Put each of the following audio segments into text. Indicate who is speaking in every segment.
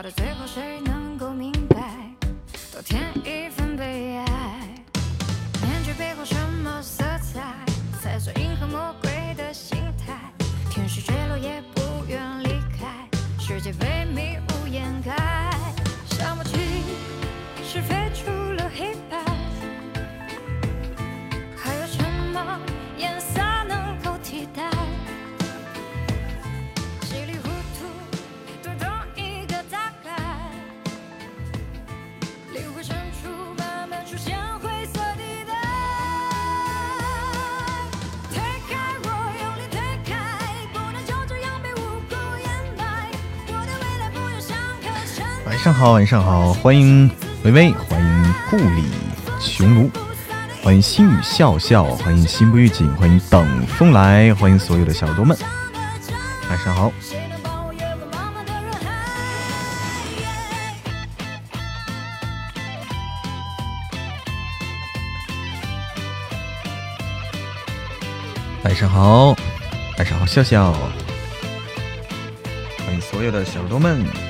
Speaker 1: 笑到最后，谁能
Speaker 2: 好，晚上好，欢迎微微，欢迎故里穹庐，欢迎心语笑笑，欢迎心不预警，欢迎等风来，欢迎所有的小耳朵们，晚上好。晚上好，晚上好，笑笑，欢迎所有的小耳朵们。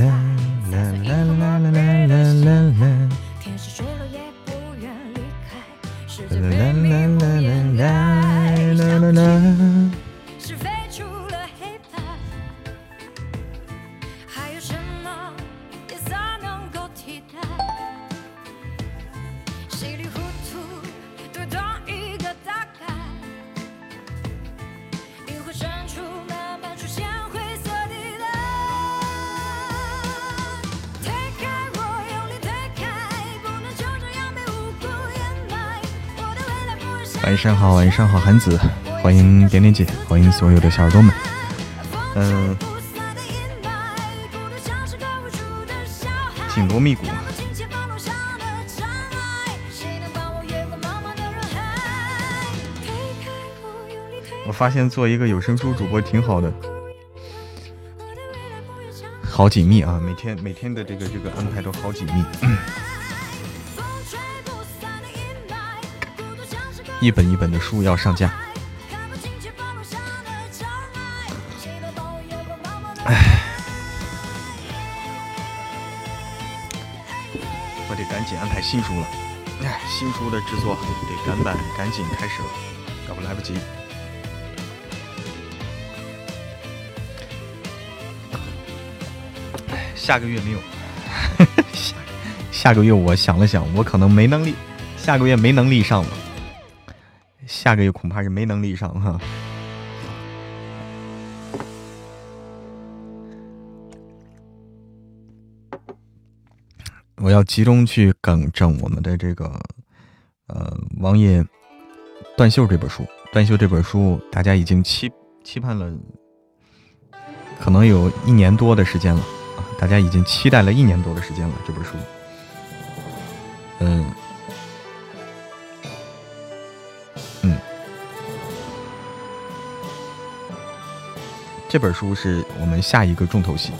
Speaker 2: 晚上好，晚上好，韩子，欢迎点点姐，欢迎所有的小耳朵们。嗯，紧锣密鼓，我发现做一个有声书主播挺好的，好紧密啊！每天每天的这个这个安排都好紧密，一本一本的书要上架。我得赶紧安排新书了，哎，新书的制作得赶版，赶紧开始了，要不来不及。哎下个月没有，下下个月我想了想，我可能没能力，下个月没能力上了，下个月恐怕是没能力上哈。我要集中去更正我们的这个呃王爷断袖这本书。断袖这本书，大家已经期期盼了，可能有一年多的时间了啊！大家已经期待了一年多的时间了这本书。嗯，这本书是我们下一个重头戏，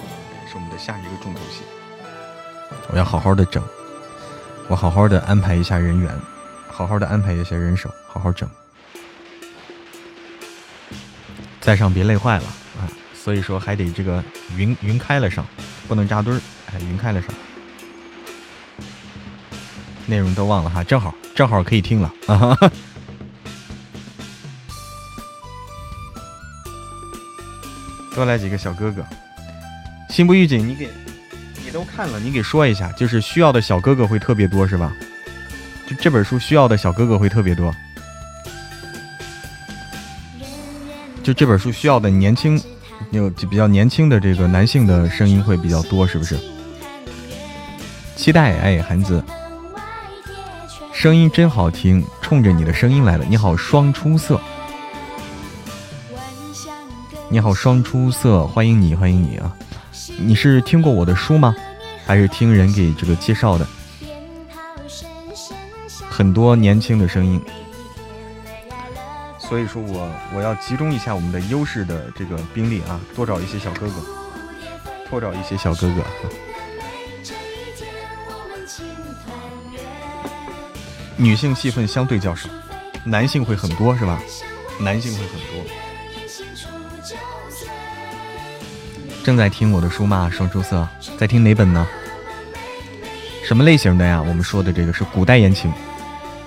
Speaker 2: 是我们的下一个重头戏。我要好好的整，我好好的安排一下人员，好好的安排一下人手，好好整。再上别累坏了啊！所以说还得这个云云开了上，不能扎堆儿，哎，云开了上。内容都忘了哈，正好正好可以听了啊哈哈多来几个小哥哥，心不预警，你给你都看了，你给说一下，就是需要的小哥哥会特别多是吧？就这本书需要的小哥哥会特别多。就这本书需要的年轻，有就比较年轻的这个男性的声音会比较多，是不是？期待哎，韩子，声音真好听，冲着你的声音来了。你好，双出色。你好，双出色，欢迎你，欢迎你啊！你是听过我的书吗？还是听人给这个介绍的？很多年轻的声音，所以说我我要集中一下我们的优势的这个兵力啊，多找一些小哥哥，多找一些小哥哥。女性戏份相对较少，男性会很多是吧？男性会很多。正在听我的书吗？双出色，在听哪本呢？什么类型的呀？我们说的这个是古代言情，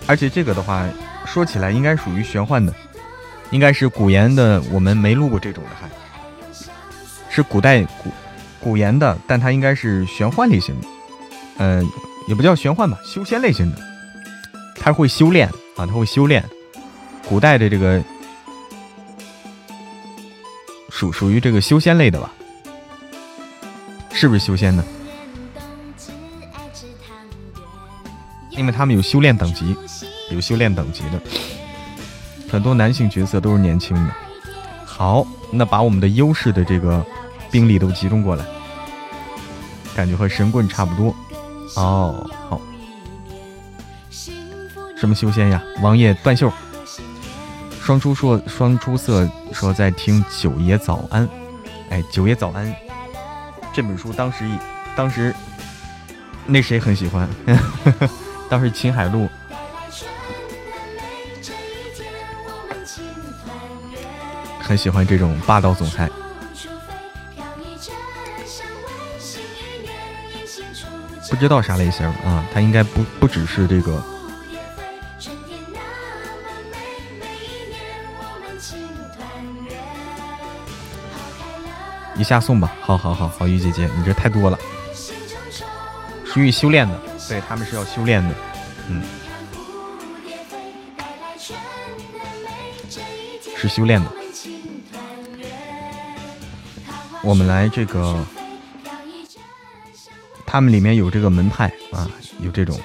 Speaker 2: 而且这个的话说起来应该属于玄幻的，应该是古言的。我们没录过这种的，还是古代古古言的，但它应该是玄幻类型的，嗯，也不叫玄幻吧，修仙类型的。他会修炼啊，他会修炼，古代的这个属属于这个修仙类的吧？是不是修仙呢？因为他们有修炼等级，有修炼等级的，很多男性角色都是年轻的。好，那把我们的优势的这个兵力都集中过来，感觉和神棍差不多。哦，好。什么修仙呀？王爷断袖，双出说双出色说在听九爷早安，哎，九爷早安，这本书当时当时那谁很喜欢，当时秦海璐很喜欢这种霸道总裁，不知道啥类型啊？他应该不不只是这个。下送吧，好好好好，鱼姐姐，你这太多了，属于修炼的，对他们是要修炼的，嗯，是修炼的。我们来这个，他们里面有这个门派啊，有这种，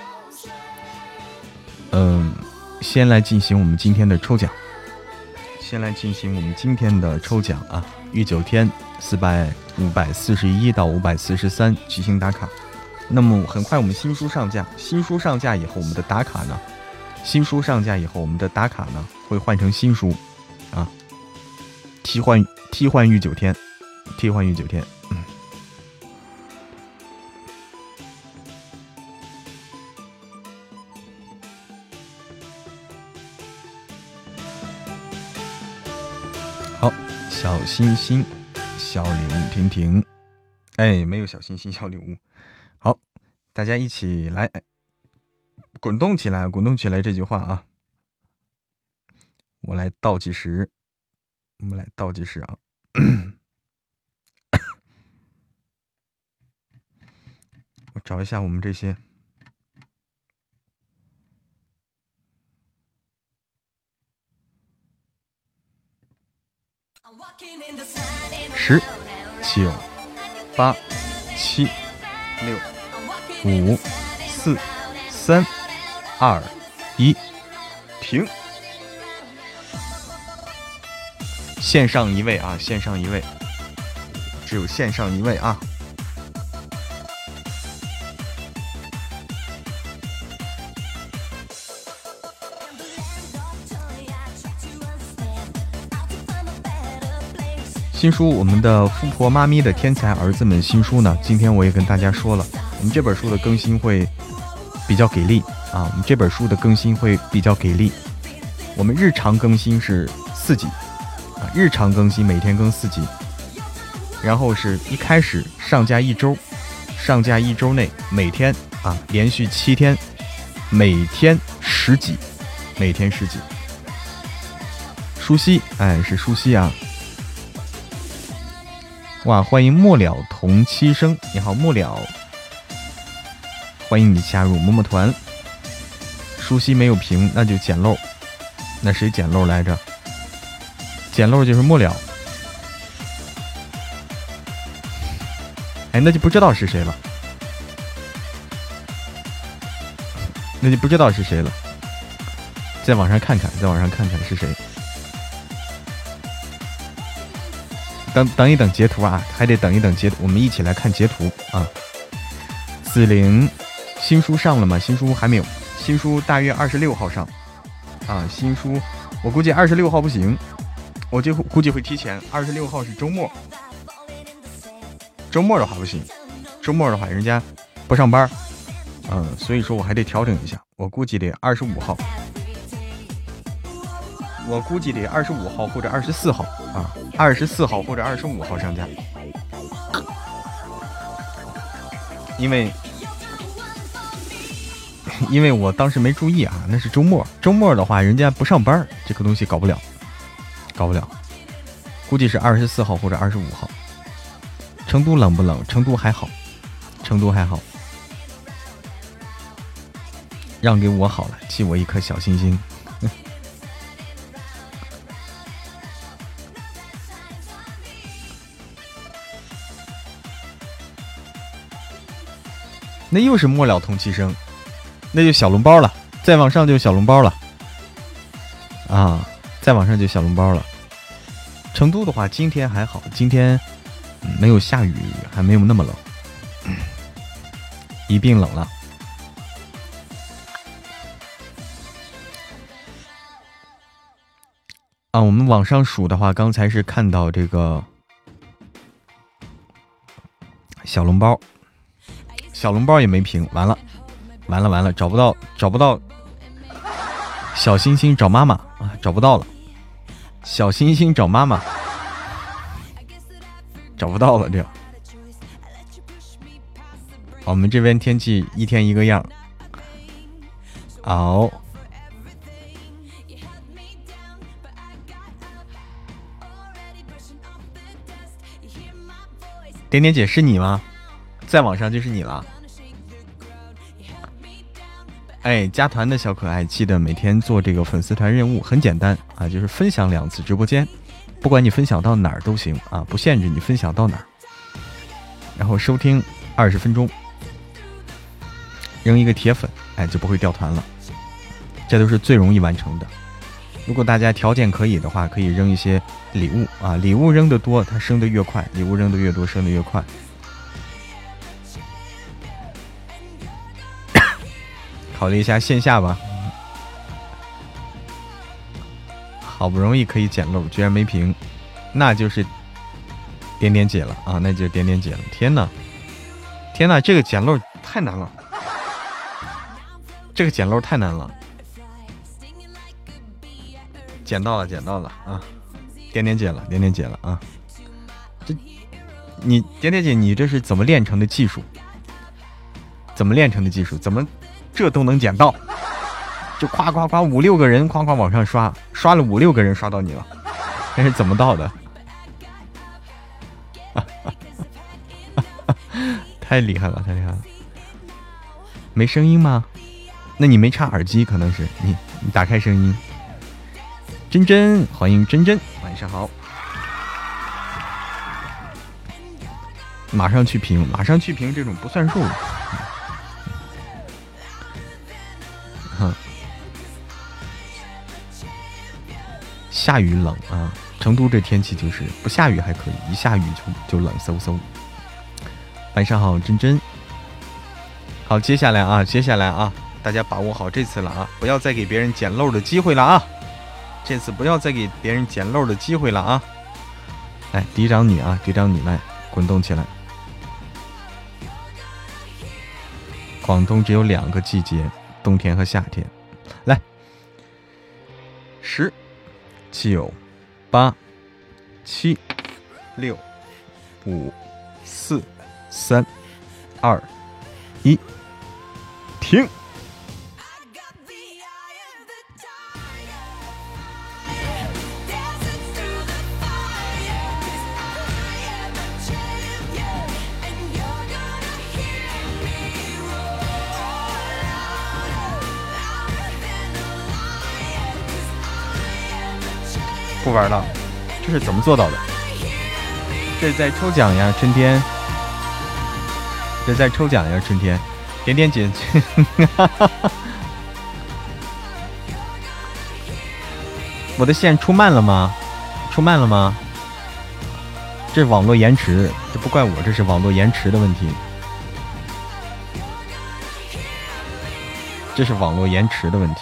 Speaker 2: 嗯，先来进行我们今天的抽奖，先来进行我们今天的抽奖啊，玉九天。四百五百四十一到五百四十三骑行打卡，那么很快我们新书上架，新书上架以后，我们的打卡呢？新书上架以后，我们的打卡呢会换成新书，啊，替换替换御九天，替换御九天。小心心。小礼物，婷婷，哎，没有小心心，小礼物。好，大家一起来，滚动起来，滚动起来。这句话啊，我来倒计时，我们来倒计时啊。我找一下我们这些。十、九、八、七、六、五、四、三、二、一，停。线上一位啊，线上一位，只有线上一位啊。新书，我们的富婆妈咪的天才儿子们新书呢？今天我也跟大家说了，我们这本书的更新会比较给力啊！我们这本书的更新会比较给力。我们日常更新是四集啊，日常更新每天更四集，然后是一开始上架一周，上架一周内每天啊连续七天，每天十集，每天十集。舒西，哎，是舒西啊。哇，欢迎末了同期生，你好末了，欢迎你加入么么团。舒西没有屏，那就捡漏。那谁捡漏来着？捡漏就是末了。哎，那就不知道是谁了。那就不知道是谁了。在网上看看，在网上看看是谁。等等一等截图啊，还得等一等截图，我们一起来看截图啊。紫菱新书上了吗？新书还没有，新书大约二十六号上啊。新书我估计二十六号不行，我就估计会提前。二十六号是周末，周末的话不行，周末的话人家不上班，嗯，所以说我还得调整一下。我估计得二十五号，我估计得二十五号或者二十四号啊，二十四号或者二十五号上架，因为。因为我当时没注意啊，那是周末。周末的话，人家不上班，这个东西搞不了，搞不了。估计是二十四号或者二十五号。成都冷不冷？成都还好，成都还好。让给我好了，寄我一颗小心心。那又是末了同期声。那就小笼包了，再往上就小笼包了，啊，再往上就小笼包了。成都的话，今天还好，今天没有下雨，还没有那么冷，一并冷了。啊，我们往上数的话，刚才是看到这个小笼包，小笼包也没评，完了。完了完了，找不到找不到，小星星找妈妈啊，找不到了，小星星找妈妈，找不到了这样。我们这边天气一天一个样。哦，点点姐是你吗？再往上就是你了。哎，加团的小可爱，记得每天做这个粉丝团任务，很简单啊，就是分享两次直播间，不管你分享到哪儿都行啊，不限制你分享到哪儿。然后收听二十分钟，扔一个铁粉，哎，就不会掉团了。这都是最容易完成的。如果大家条件可以的话，可以扔一些礼物啊，礼物扔的多，它升的越快；礼物扔的越多，升的越快。考虑一下线下吧，好不容易可以捡漏，居然没屏，那就是点点姐了啊！那就点点姐了。天哪，天哪，这个捡漏太难了，这个捡漏太难了。捡到了，捡到了啊！点点姐了，点点姐了啊！这，你点点姐，你这是怎么练成的技术？怎么练成的技术？怎么？这都能捡到，就夸夸夸五六个人夸夸往上刷，刷了五六个人刷到你了，那是怎么到的？太厉害了，太厉害了！没声音吗？那你没插耳机，可能是你你打开声音。真真，欢迎真真，晚上好。马上去评，马上去评，这种不算数。下雨冷啊，成都这天气就是不下雨还可以，一下雨就就冷飕飕。晚上好，真真。好，接下来啊，接下来啊，大家把握好这次了啊，不要再给别人捡漏的机会了啊！这次不要再给别人捡漏的机会了啊！来，嫡长女啊，嫡长女来滚动起来。广东只有两个季节，冬天和夏天。来，十。九、八、七、六、五、四、三、二、一，停。不玩了，这是怎么做到的？这是在抽奖呀，春天。这是在抽奖呀，春天。点点姐，我的线出慢了吗？出慢了吗？这是网络延迟，这不怪我，这是网络延迟的问题。这是网络延迟的问题。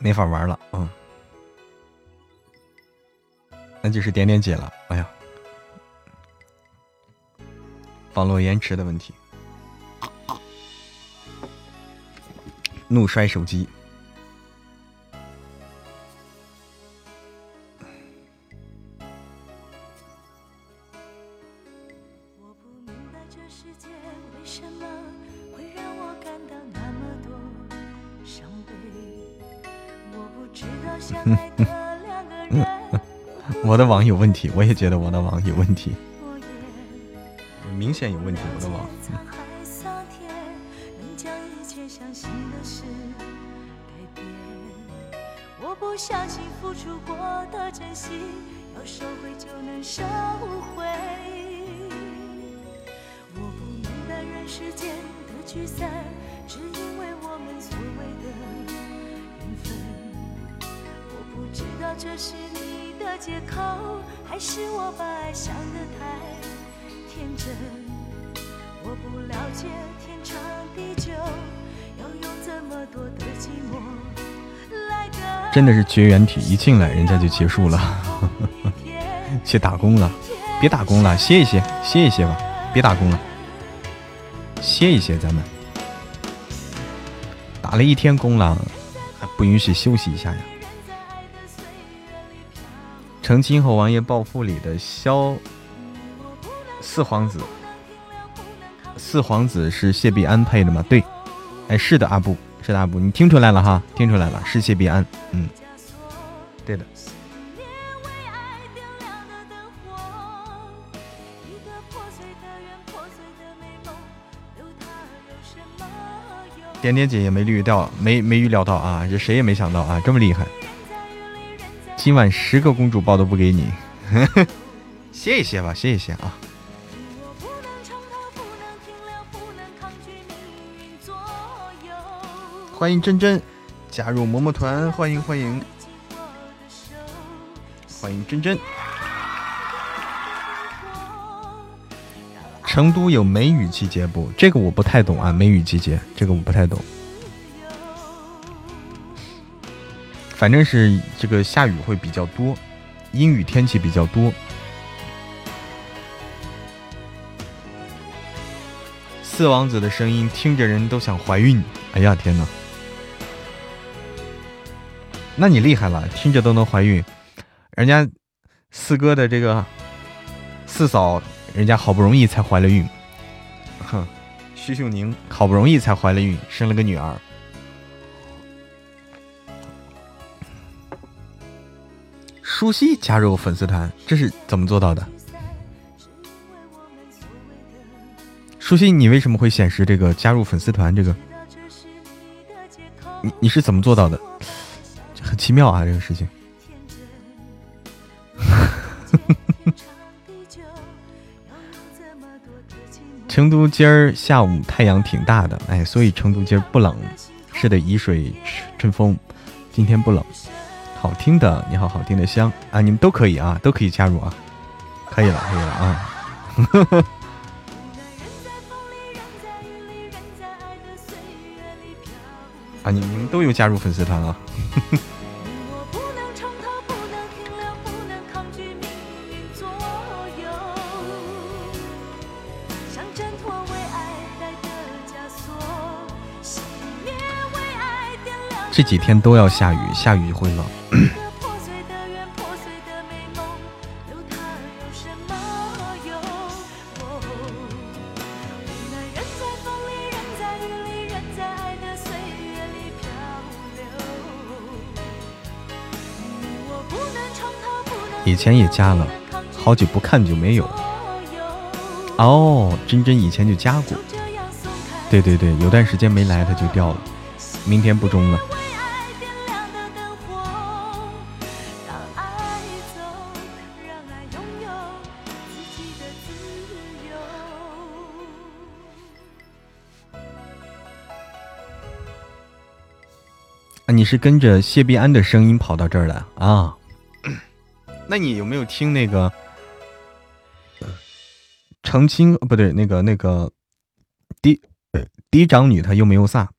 Speaker 2: 没法玩了，嗯，那就是点点姐了。哎呀，网络延迟的问题，怒摔手机。我的网有问题我也觉得我的网有问题。明显有问题我的网
Speaker 3: 能将一切相信的事改变我不相信付出过的
Speaker 2: 真
Speaker 3: 心要收回。就能收回。我不明白人世间
Speaker 2: 的
Speaker 3: 聚散只因为我们所谓的缘分。我不知道这
Speaker 2: 是你绝缘体，一进来人家就结束了，去打工了，别打工了，歇一歇，歇一歇吧，别打工了，歇一歇，咱们打了一天工了，还不允许休息一下呀？成亲后，王爷暴富里的萧四皇子，四皇子是谢必安配的吗？对，哎，是的，阿布。是的阿布，你听出来了哈？听出来了，是谢必安。嗯，对的。点点姐也没预料，没没预料到啊！这谁也没想到啊，这么厉害。今晚十个公主抱都不给你，歇一歇吧，歇一歇啊。欢迎真真加入嬷嬷团，欢迎欢迎欢迎真真。成都有梅雨季节不？这个我不太懂啊，梅雨季节这个我不太懂。反正是这个下雨会比较多，阴雨天气比较多。四王子的声音听着人都想怀孕，哎呀天哪！那你厉害了，听着都能怀孕。人家四哥的这个四嫂，人家好不容易才怀了孕。哼，徐秀宁好不容易才怀了孕，生了个女儿。舒西加入粉丝团，这是怎么做到的？舒西，你为什么会显示这个加入粉丝团？这个，你你是怎么做到的？很奇妙啊，这个事情。成都今儿下午太阳挺大的，哎，所以成都今儿不冷。是的，沂水春风，今天不冷。好听的，你好，好听的香啊，你们都可以啊，都可以加入啊，可以了，可以了啊。啊，你 你们都有加入粉丝团啊。这几天都要下雨，下雨会冷。以前也加了，好久不看就没有。哦，真真以前就加过。对对对，有段时间没来，他就掉了。明天不中了。是跟着谢必安的声音跑到这儿来啊？那你有没有听那个澄清？不对，那个那个嫡嫡长女她又没有撒。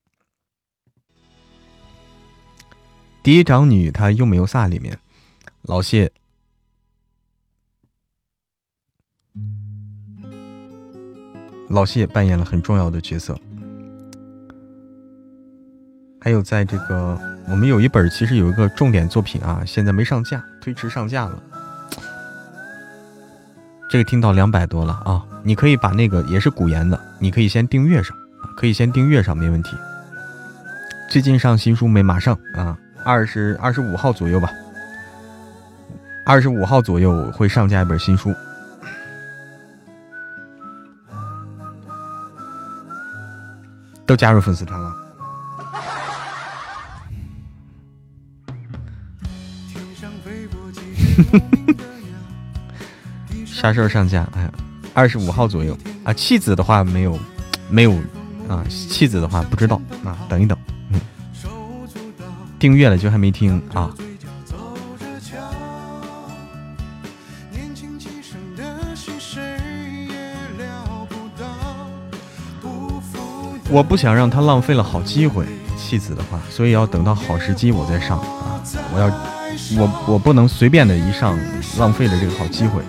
Speaker 2: 第一长女她又没有撒里面，老谢，老谢扮演了很重要的角色。还有在这个，我们有一本其实有一个重点作品啊，现在没上架，推迟上架了。这个听到两百多了啊，你可以把那个也是古言的，你可以先订阅上，可以先订阅上，没问题。最近上新书没？马上啊，二十二十五号左右吧，二十五号左右会上架一本新书。都加入粉丝团了。啥时候上架？哎，二十五号左右啊。弃子的话没有，没有啊。弃子的话不知道啊，等一等。嗯，订阅了就还没听啊。我不想让他浪费了好机会，弃子的话，所以要等到好时机我再上啊。我要。我我不能随便的一上，浪费了这个好机会。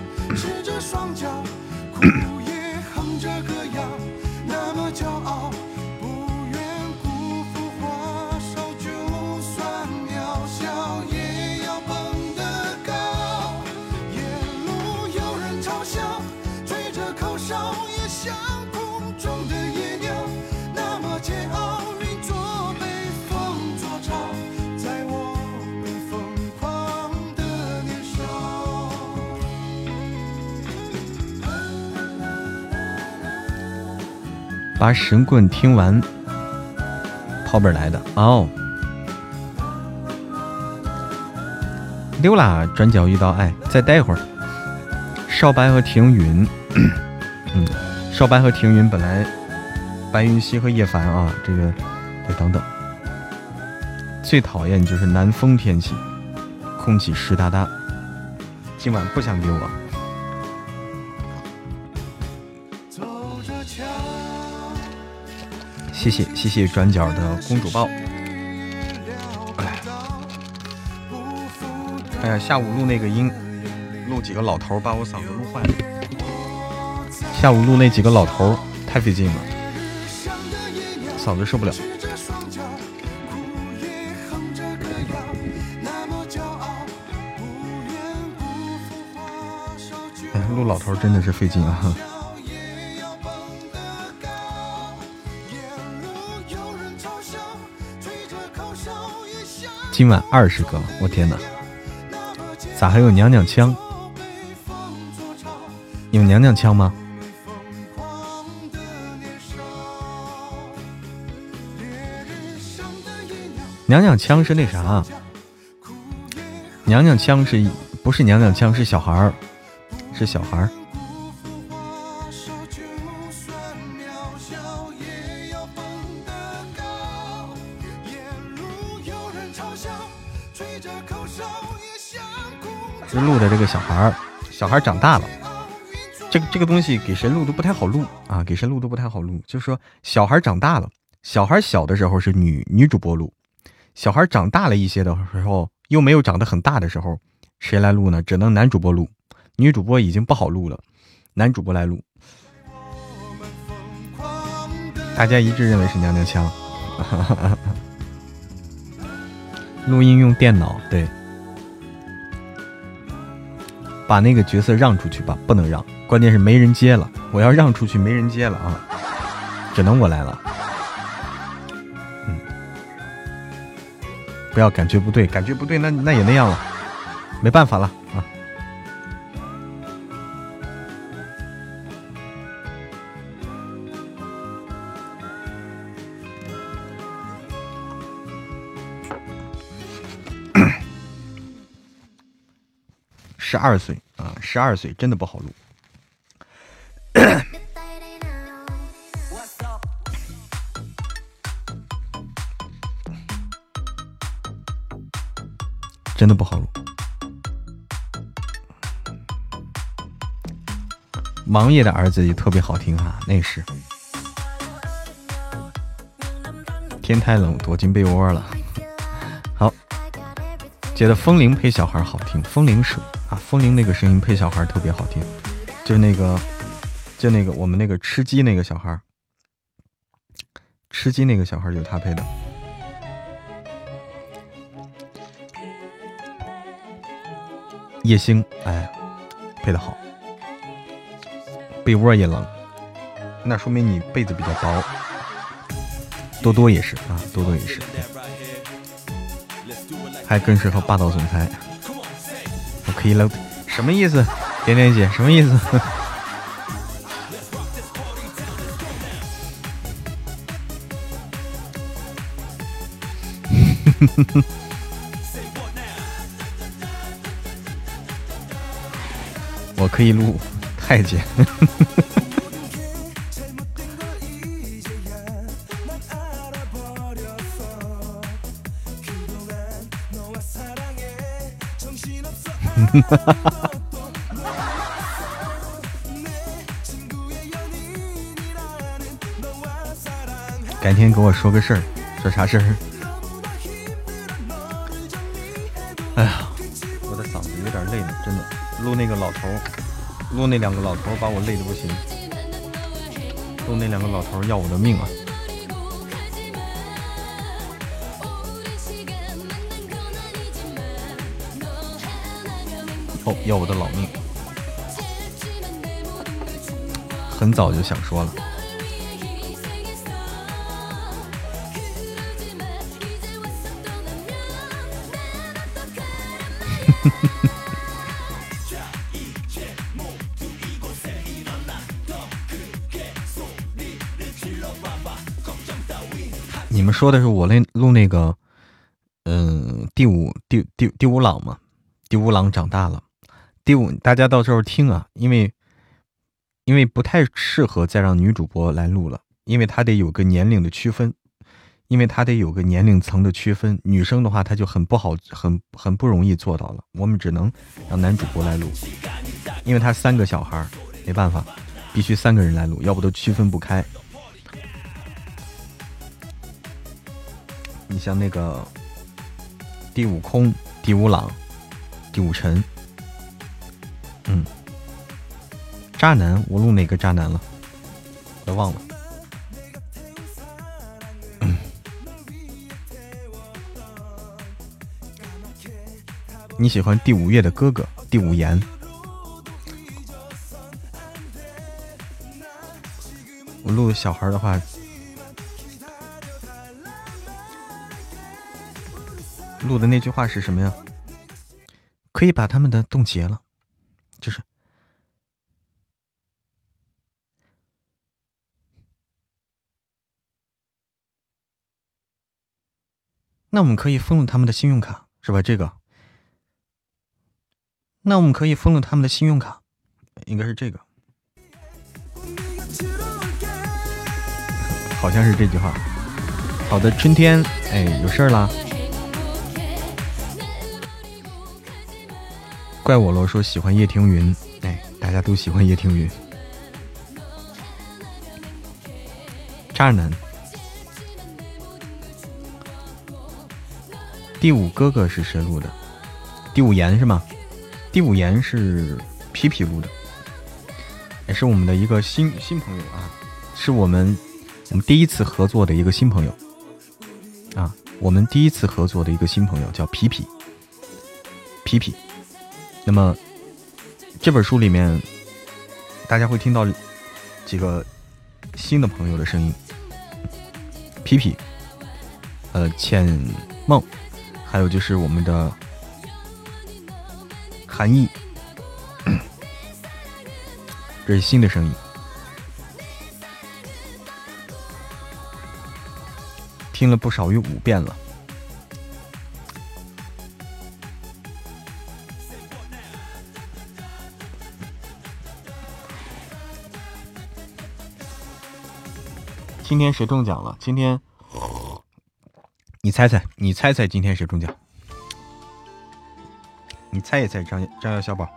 Speaker 2: 把神棍听完，跑本来的哦。溜啦，转角遇到爱，再待会儿。少白和庭云，嗯，少白和庭云本来，白云溪和叶凡啊，这个得等等。最讨厌就是南风天气，空气湿哒哒。今晚不想理我。走着瞧。谢谢谢谢转角的公主抱。哎呀，下午录那个音，录几个老头把我嗓子录坏了。下午录那几个老头太费劲了，嗓子受不了。哎，录老头真的是费劲啊。今晚二十个，我天哪！咋还有娘娘腔？有娘娘腔吗？娘娘腔是那啥？娘娘腔是不是娘娘腔？是小孩儿，是小孩儿。的这个小孩儿，小孩儿长大了，这个这个东西给谁录都不太好录啊，给谁录都不太好录。就是说，小孩儿长大了，小孩儿小的时候是女女主播录，小孩儿长大了一些的时候，又没有长得很大的时候，谁来录呢？只能男主播录，女主播已经不好录了，男主播来录。大家一致认为是娘娘腔，录音用电脑，对。把那个角色让出去吧，不能让，关键是没人接了。我要让出去，没人接了啊，只能我来了。嗯，不要感觉不对，感觉不对，那那也那样了，没办法了啊。十二岁啊，十二岁真的不好录，真的不好录。王爷的儿子也特别好听哈，那是。天太冷，躲进被窝了。好，觉得风铃配小孩好听，风铃是啊，风铃那个声音配小孩特别好听，就那个，就那个我们那个吃鸡那个小孩，吃鸡那个小孩就是他配的。叶星，哎，配的好。被窝也冷，那说明你被子比较薄。多多也是啊，多多也是。还更适合霸道总裁，可以了，什么意思？点点姐什么意思？我可以录太监。改天给我说个事儿，说啥事儿？哎呀，我的嗓子有点累了，真的。录那个老头，录那两个老头把我累的不行，录那两个老头要我的命啊！要我的老命！很早就想说了。你们说的是我那录那个，嗯，第五第第第五朗吗？第五朗长大了。第五，大家到时候听啊，因为因为不太适合再让女主播来录了，因为她得有个年龄的区分，因为她得有个年龄层的区分。女生的话，她就很不好，很很不容易做到了。我们只能让男主播来录，因为他三个小孩没办法，必须三个人来录，要不都区分不开。你像那个第五空、第五朗、第五尘。嗯，渣男，我录哪个渣男了？我都忘了。你喜欢第五月的哥哥，第五言。我录小孩的话，录的那句话是什么呀？可以把他们的冻结了。就是，那我们可以封了他们的信用卡，是吧？这个，那我们可以封了他们的信用卡，应该是这个，好像是这句话。好的，春天，哎，有事儿啦。怪我喽！说喜欢叶听云，哎，大家都喜欢叶听云。渣男，第五哥哥是谁录的？第五言是吗？第五言是皮皮录的，也是我们的一个新新朋友啊，是我们我们第一次合作的一个新朋友啊，我们第一次合作的一个新朋友叫皮皮，皮皮。那么，这本书里面，大家会听到几个新的朋友的声音：皮皮，呃，浅梦，还有就是我们的韩毅，这是新的声音，听了不少于五遍了。今天谁中奖了？今天，你猜猜，你猜猜，今天谁中奖？你猜一猜，张张耀小宝。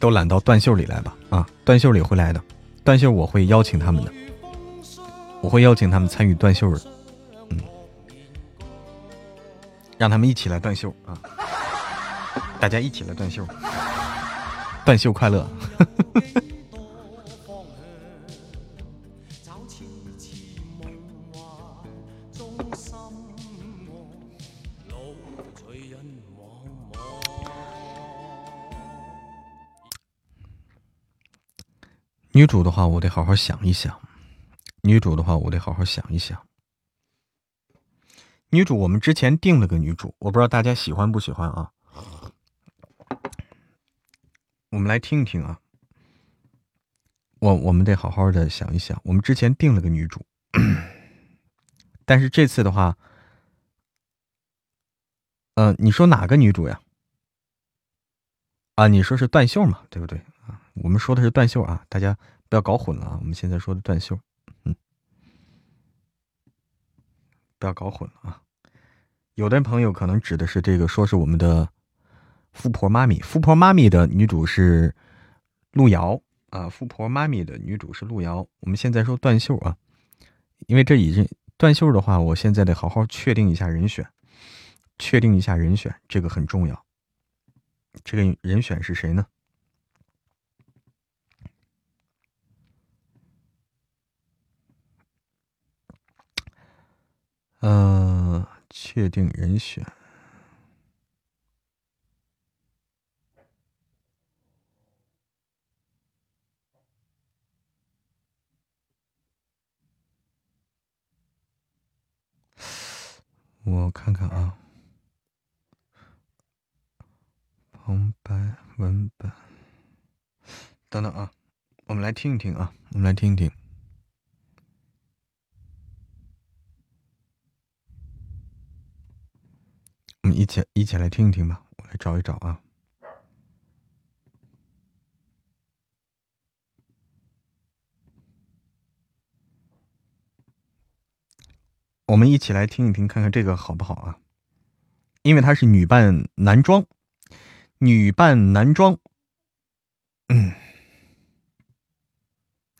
Speaker 2: 都揽到断袖里来吧！啊，断袖里会来的，断袖我会邀请他们的，我会邀请他们参与断袖的，嗯，让他们一起来断袖啊！大家一起来断袖，断袖快乐。女主的话，我得好好想一想。女主的话，我得好好想一想。女主，我们之前定了个女主，我不知道大家喜欢不喜欢啊？我们来听一听啊。我我们得好好的想一想。我们之前定了个女主，但是这次的话，嗯，你说哪个女主呀？啊，你说是断袖嘛？对不对啊？我们说的是断袖啊，大家不要搞混了啊！我们现在说的断袖，嗯，不要搞混了啊！有的朋友可能指的是这个，说是我们的富婆妈咪，富婆妈咪的女主是路遥啊，富婆妈咪的女主是路遥。我们现在说断袖啊，因为这已经断袖的话，我现在得好好确定一下人选，确定一下人选，这个很重要。这个人选是谁呢？嗯，确定人选。我看看啊，旁白文本，等等啊，我们来听一听啊，我们来听一听。我们一起一起来听一听吧，我来找一找啊。我们一起来听一听，看看这个好不好啊？因为它是女扮男装，女扮男装，嗯，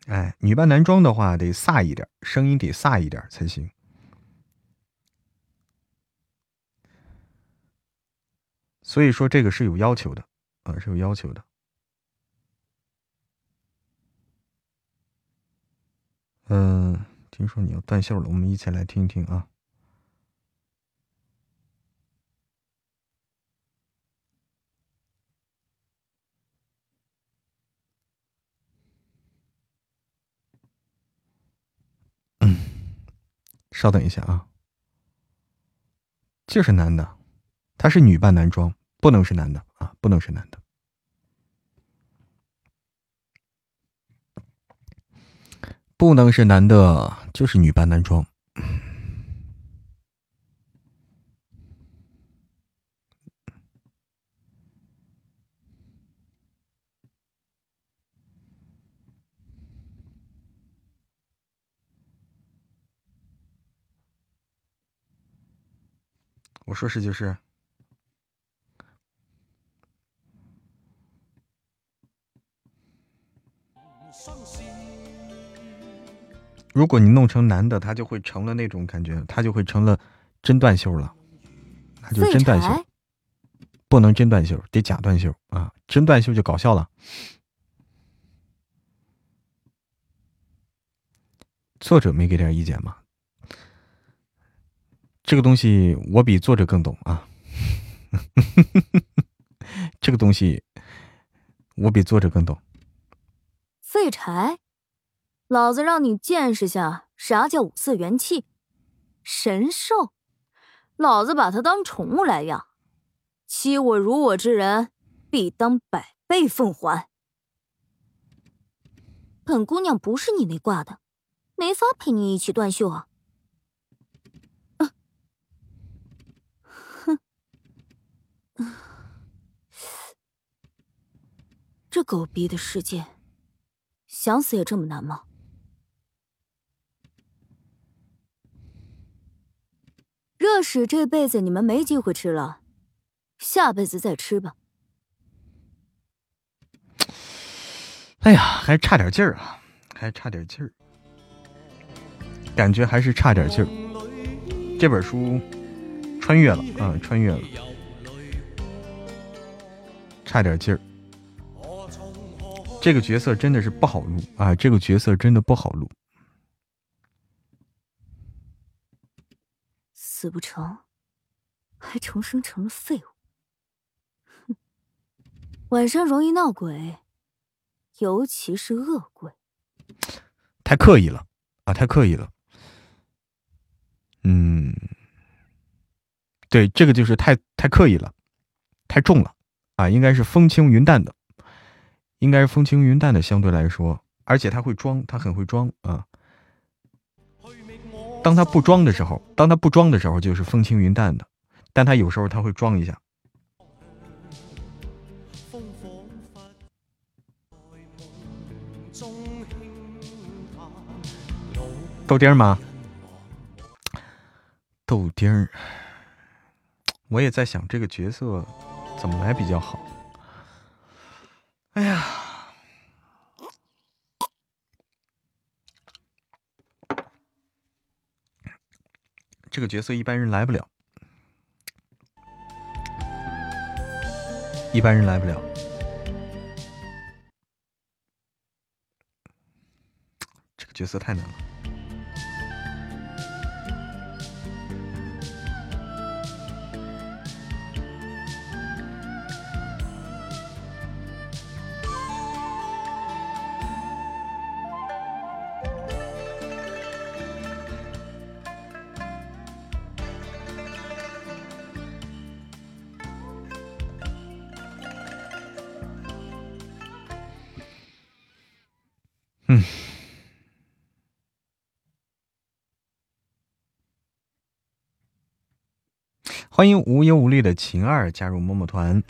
Speaker 2: 哎，女扮男装的话得飒一点，声音得飒一点才行。所以说这个是有要求的，啊，是有要求的。嗯，听说你要断袖了，我们一起来听一听啊。嗯，稍等一下啊，就是男的。他是女扮男装，不能是男的啊，不能是男的，不能是男的，就是女扮男装。我说是就是。如果你弄成男的，他就会成了那种感觉，他就会成了真断袖了，那就真断袖，不能真断袖，得假断袖啊！真断袖就搞笑了。作者没给点意见吗？这个东西我比作者更懂啊！这个东西我比作者更懂。
Speaker 4: 废柴。老子让你见识下啥叫五色元气，神兽，老子把它当宠物来养，欺我辱我之人，必当百倍奉还。本姑娘不是你那挂的，没法陪你一起断袖啊！哼，这狗逼的世界，想死也这么难吗？热屎这辈子你们没机会吃了，下辈子再吃吧。
Speaker 2: 哎呀，还差点劲儿啊，还差点劲儿，感觉还是差点劲儿。这本书穿越了啊，穿越了，差点劲儿。这个角色真的是不好录啊！这个角色真的不好录。
Speaker 4: 死不成，还重生成了废物。哼，晚上容易闹鬼，尤其是恶鬼。
Speaker 2: 太刻意了啊！太刻意了。嗯，对，这个就是太太刻意了，太重了啊！应该是风轻云淡的，应该是风轻云淡的，相对来说，而且他会装，他很会装啊。当他不装的时候，当他不装的时候，就是风轻云淡的，但他有时候他会装一下。豆丁儿吗？豆丁儿，我也在想这个角色怎么来比较好。哎呀。这个角色一般人来不了，一般人来不了，这个角色太难了。嗯，欢迎无忧无虑的晴儿加入默默团。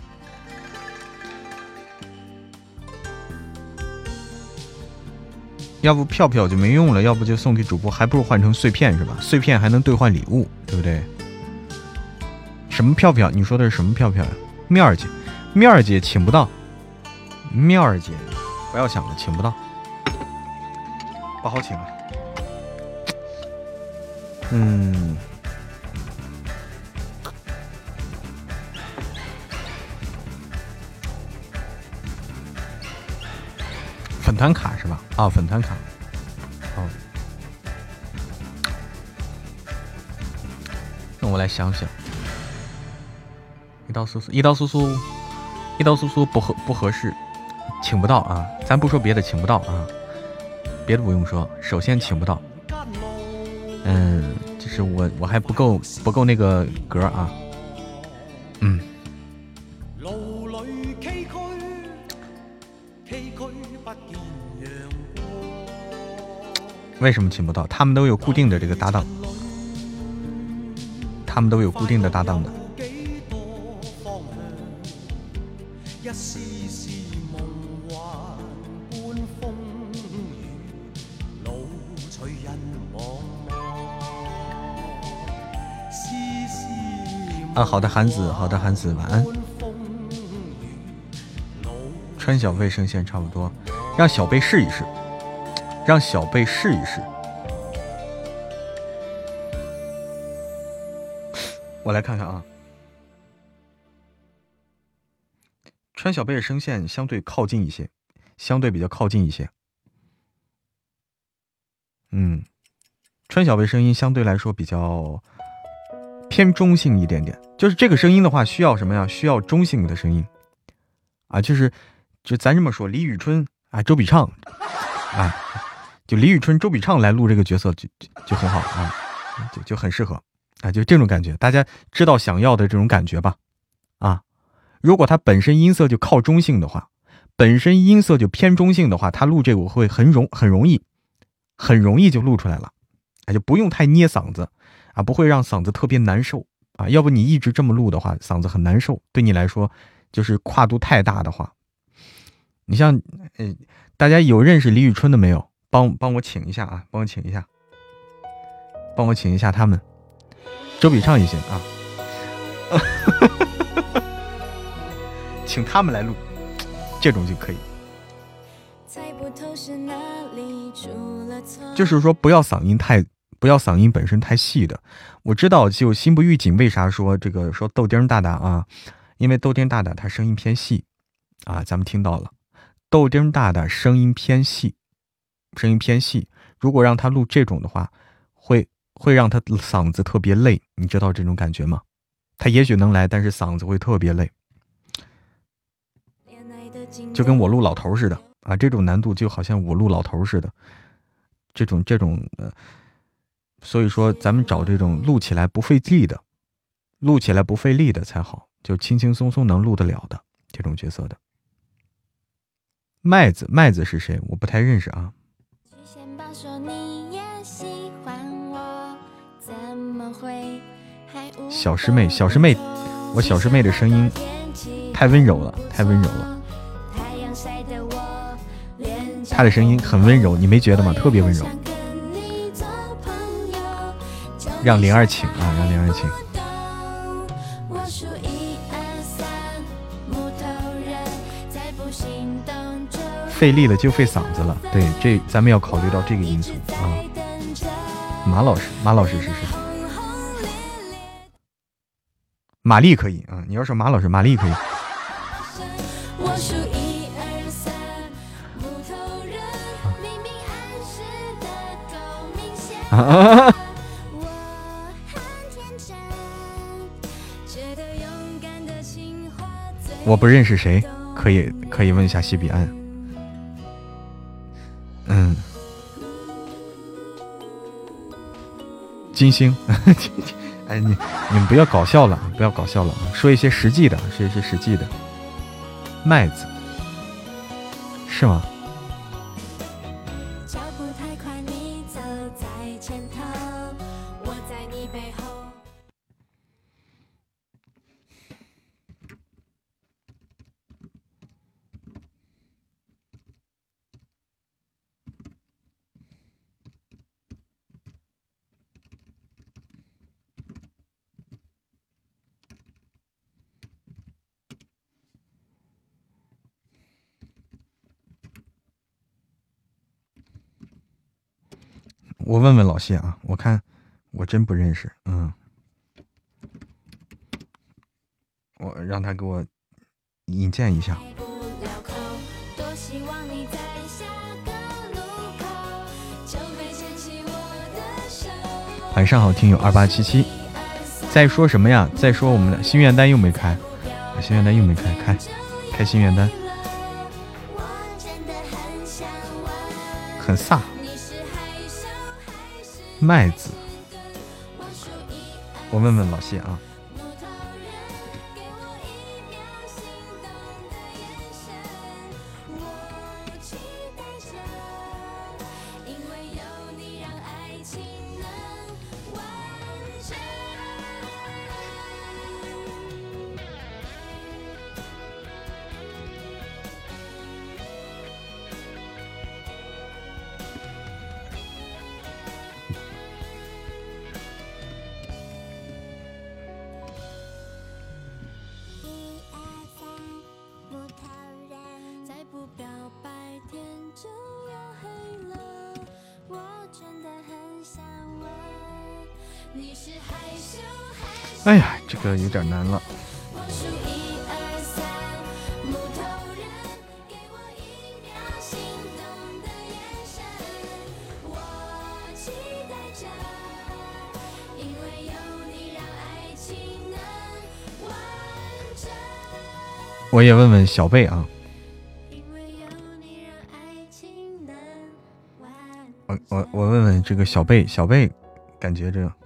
Speaker 2: 要不票票就没用了，要不就送给主播，还不如换成碎片是吧？碎片还能兑换礼物，对不对？什么票票？你说的是什么票票呀？面儿姐，面儿姐请不到，面儿姐不要想了，请不到。不好请啊，嗯，粉团卡是吧？啊，粉团卡，哦，那我来想想，一刀苏苏，一刀苏苏，一刀苏苏不合不合适，请不到啊，咱不说别的，请不到啊。别的不用说，首先请不到，嗯，就是我我还不够不够那个格啊，嗯。为什么请不到？他们都有固定的这个搭档，他们都有固定的搭档的。好的，韩子，好的，韩子，晚安。穿小贝声线差不多，让小贝试一试，让小贝试一试。我来看看啊，穿小贝的声线相对靠近一些，相对比较靠近一些。嗯，穿小贝声音相对来说比较。偏中性一点点，就是这个声音的话，需要什么呀？需要中性的声音，啊，就是，就咱这么说，李宇春啊，周笔畅，啊，就李宇春、周笔畅来录这个角色就就就很好啊，就就很适合啊，就这种感觉，大家知道想要的这种感觉吧？啊，如果他本身音色就靠中性的话，本身音色就偏中性的话，他录这个会很容很容易，很容易就录出来了，啊，就不用太捏嗓子。啊，不会让嗓子特别难受啊！要不你一直这么录的话，嗓子很难受。对你来说，就是跨度太大的话，你像，呃，大家有认识李宇春的没有？帮帮我请一下啊！帮我请一下，帮我请一下他们，周笔畅也行啊，请他们来录，这种就可以。
Speaker 5: 就是说，不要嗓音太，不要嗓音本身太细的。我知道，就心不预警，为啥说这个说豆丁大大啊？因为豆丁大大他声音偏细啊，咱们听到了，豆丁大大声音偏细，声音偏细。如果让他录这种的话，会会让他嗓子特别累，你知道这种感觉吗？他也许能来，但是嗓子会特别累，就跟我录老头似的啊！这种难度就好像我录老头似的，这种这种呃，所以说咱们找这种录起来不费力的，录起来不费力的才好，就轻轻松松能录得了的这种角色的。麦子麦子是谁？我不太认识啊。小师妹，小师妹，我小师妹的声音太温柔了，太温柔了。她的声音很温柔，你没觉得吗？特别温柔。让灵儿请啊，让灵儿请。费力了就费嗓子了，对，这咱们要考虑到这个因素啊。马老师，马老师是谁？玛丽可以啊，你要说马老师，玛丽可以。啊！我不认识谁，可以可以问一下西比安。嗯，金星。哎，你你们不要搞笑了，不要搞笑了，说一些实际的，说一些实际的。麦子，是吗？我问问老谢啊，我看我真不认识，嗯，我让他给我引荐一下。晚上好，听友二八七七，在说什么呀？在说我们的心愿单又没开，心愿单又没开，开开心愿单，很飒。麦子，我问问老谢啊。点难了。我也问问小贝啊。我我我问问这个小贝，小贝感觉这。卡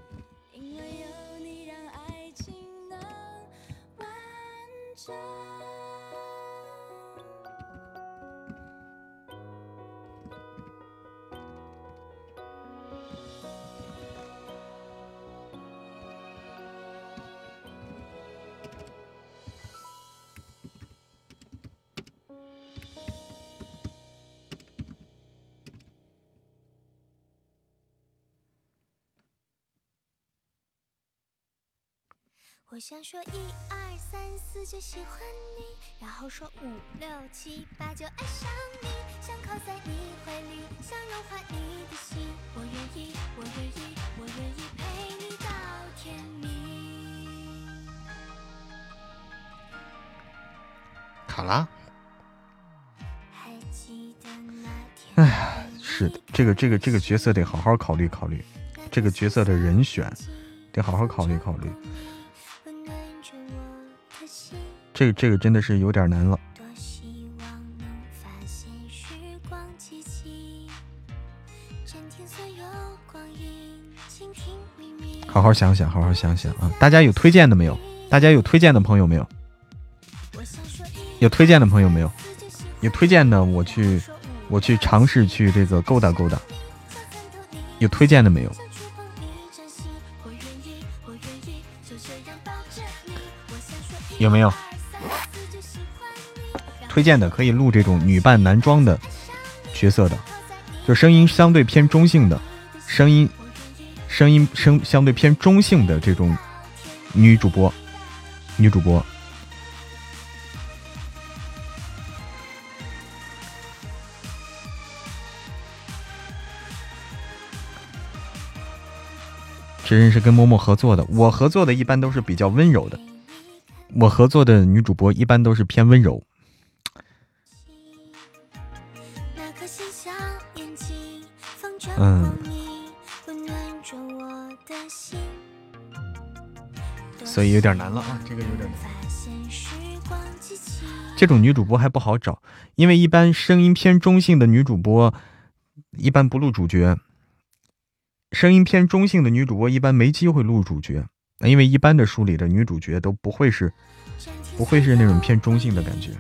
Speaker 5: 这个这个角色得好好考虑考虑，这个角色的人选得好好考虑考虑。这个这个真的是有点难了。好好想想，好好想想啊！大家有推荐的没有？大家有推荐的朋友没有？有推荐的朋友没有？有推荐的，我去，我去尝试去这个勾搭勾搭。有推荐的没有？有没有？推荐的可以录这种女扮男装的角色的，就声音相对偏中性的，声音，声音声相对偏中性的这种女主播，女主播。这人是跟默默合作的，我合作的一般都是比较温柔的，我合作的女主播一般都是偏温柔。嗯，所以有点难了啊，这个有点难。这种女主播还不好找，因为一般声音偏中性的女主播一般不录主角。声音偏中性的女主播一般没机会录主角，因为一般的书里的女主角都不会是，不会是那种偏中性的感觉。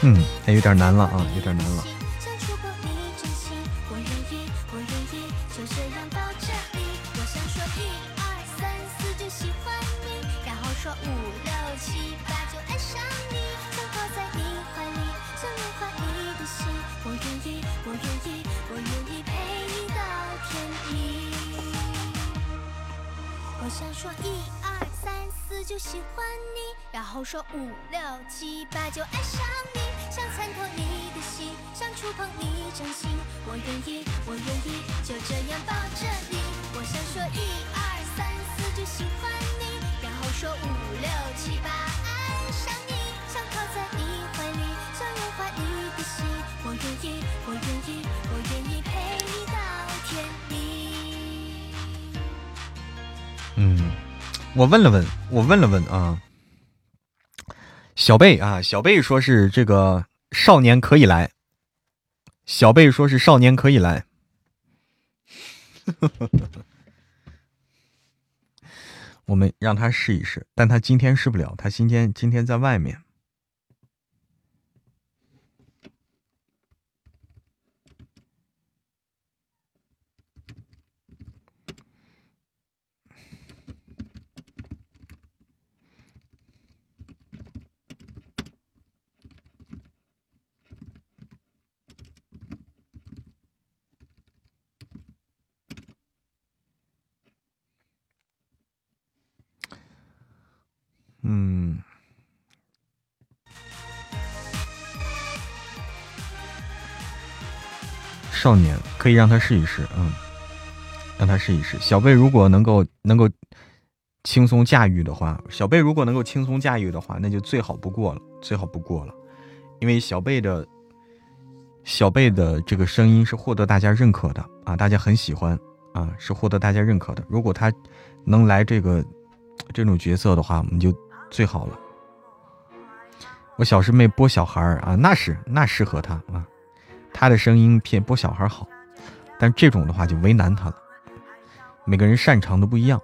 Speaker 5: 嗯，还有点难了啊，有点难了。喜欢你，然后说五六七八就爱上你，想参透你的心，想触碰你掌心。我愿意，我愿意，就这样抱着你。我想说一二三四就喜欢你，然后说五六七八爱上你，想靠在你怀里，想融化你的心。我愿意，我愿意，我愿意陪你到天明。嗯，我问了问，我问了问啊。小贝啊，小贝说是这个少年可以来。小贝说是少年可以来。我们让他试一试，但他今天试不了，他今天今天在外面。嗯，少年可以让他试一试，嗯，让他试一试。小贝如果能够能够轻松驾驭的话，小贝如果能够轻松驾驭的话，那就最好不过了，最好不过了。因为小贝的小贝的这个声音是获得大家认可的啊，大家很喜欢啊，是获得大家认可的。如果他能来这个这种角色的话，我们就。最好了，我小师妹播小孩儿啊，那是那适合她啊，她的声音偏播小孩好，但这种的话就为难她了，每个人擅长的不一样。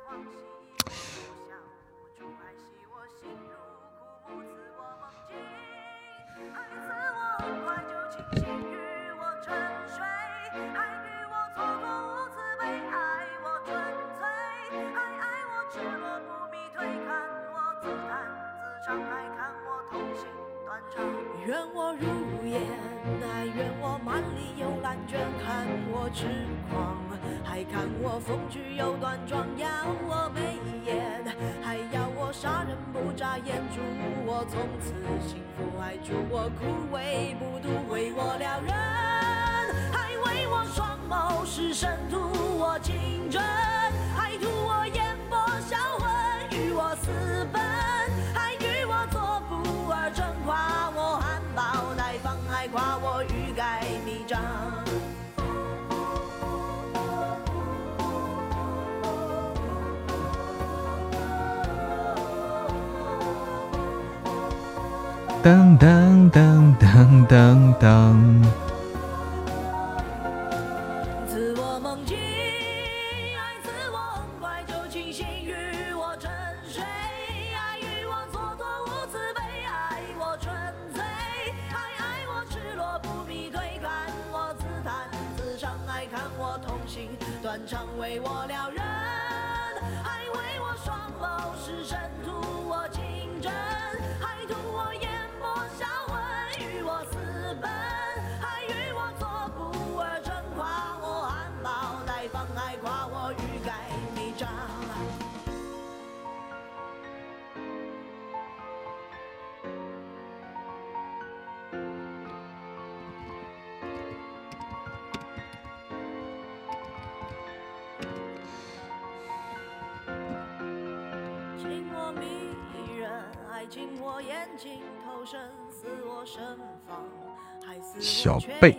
Speaker 2: 小贝。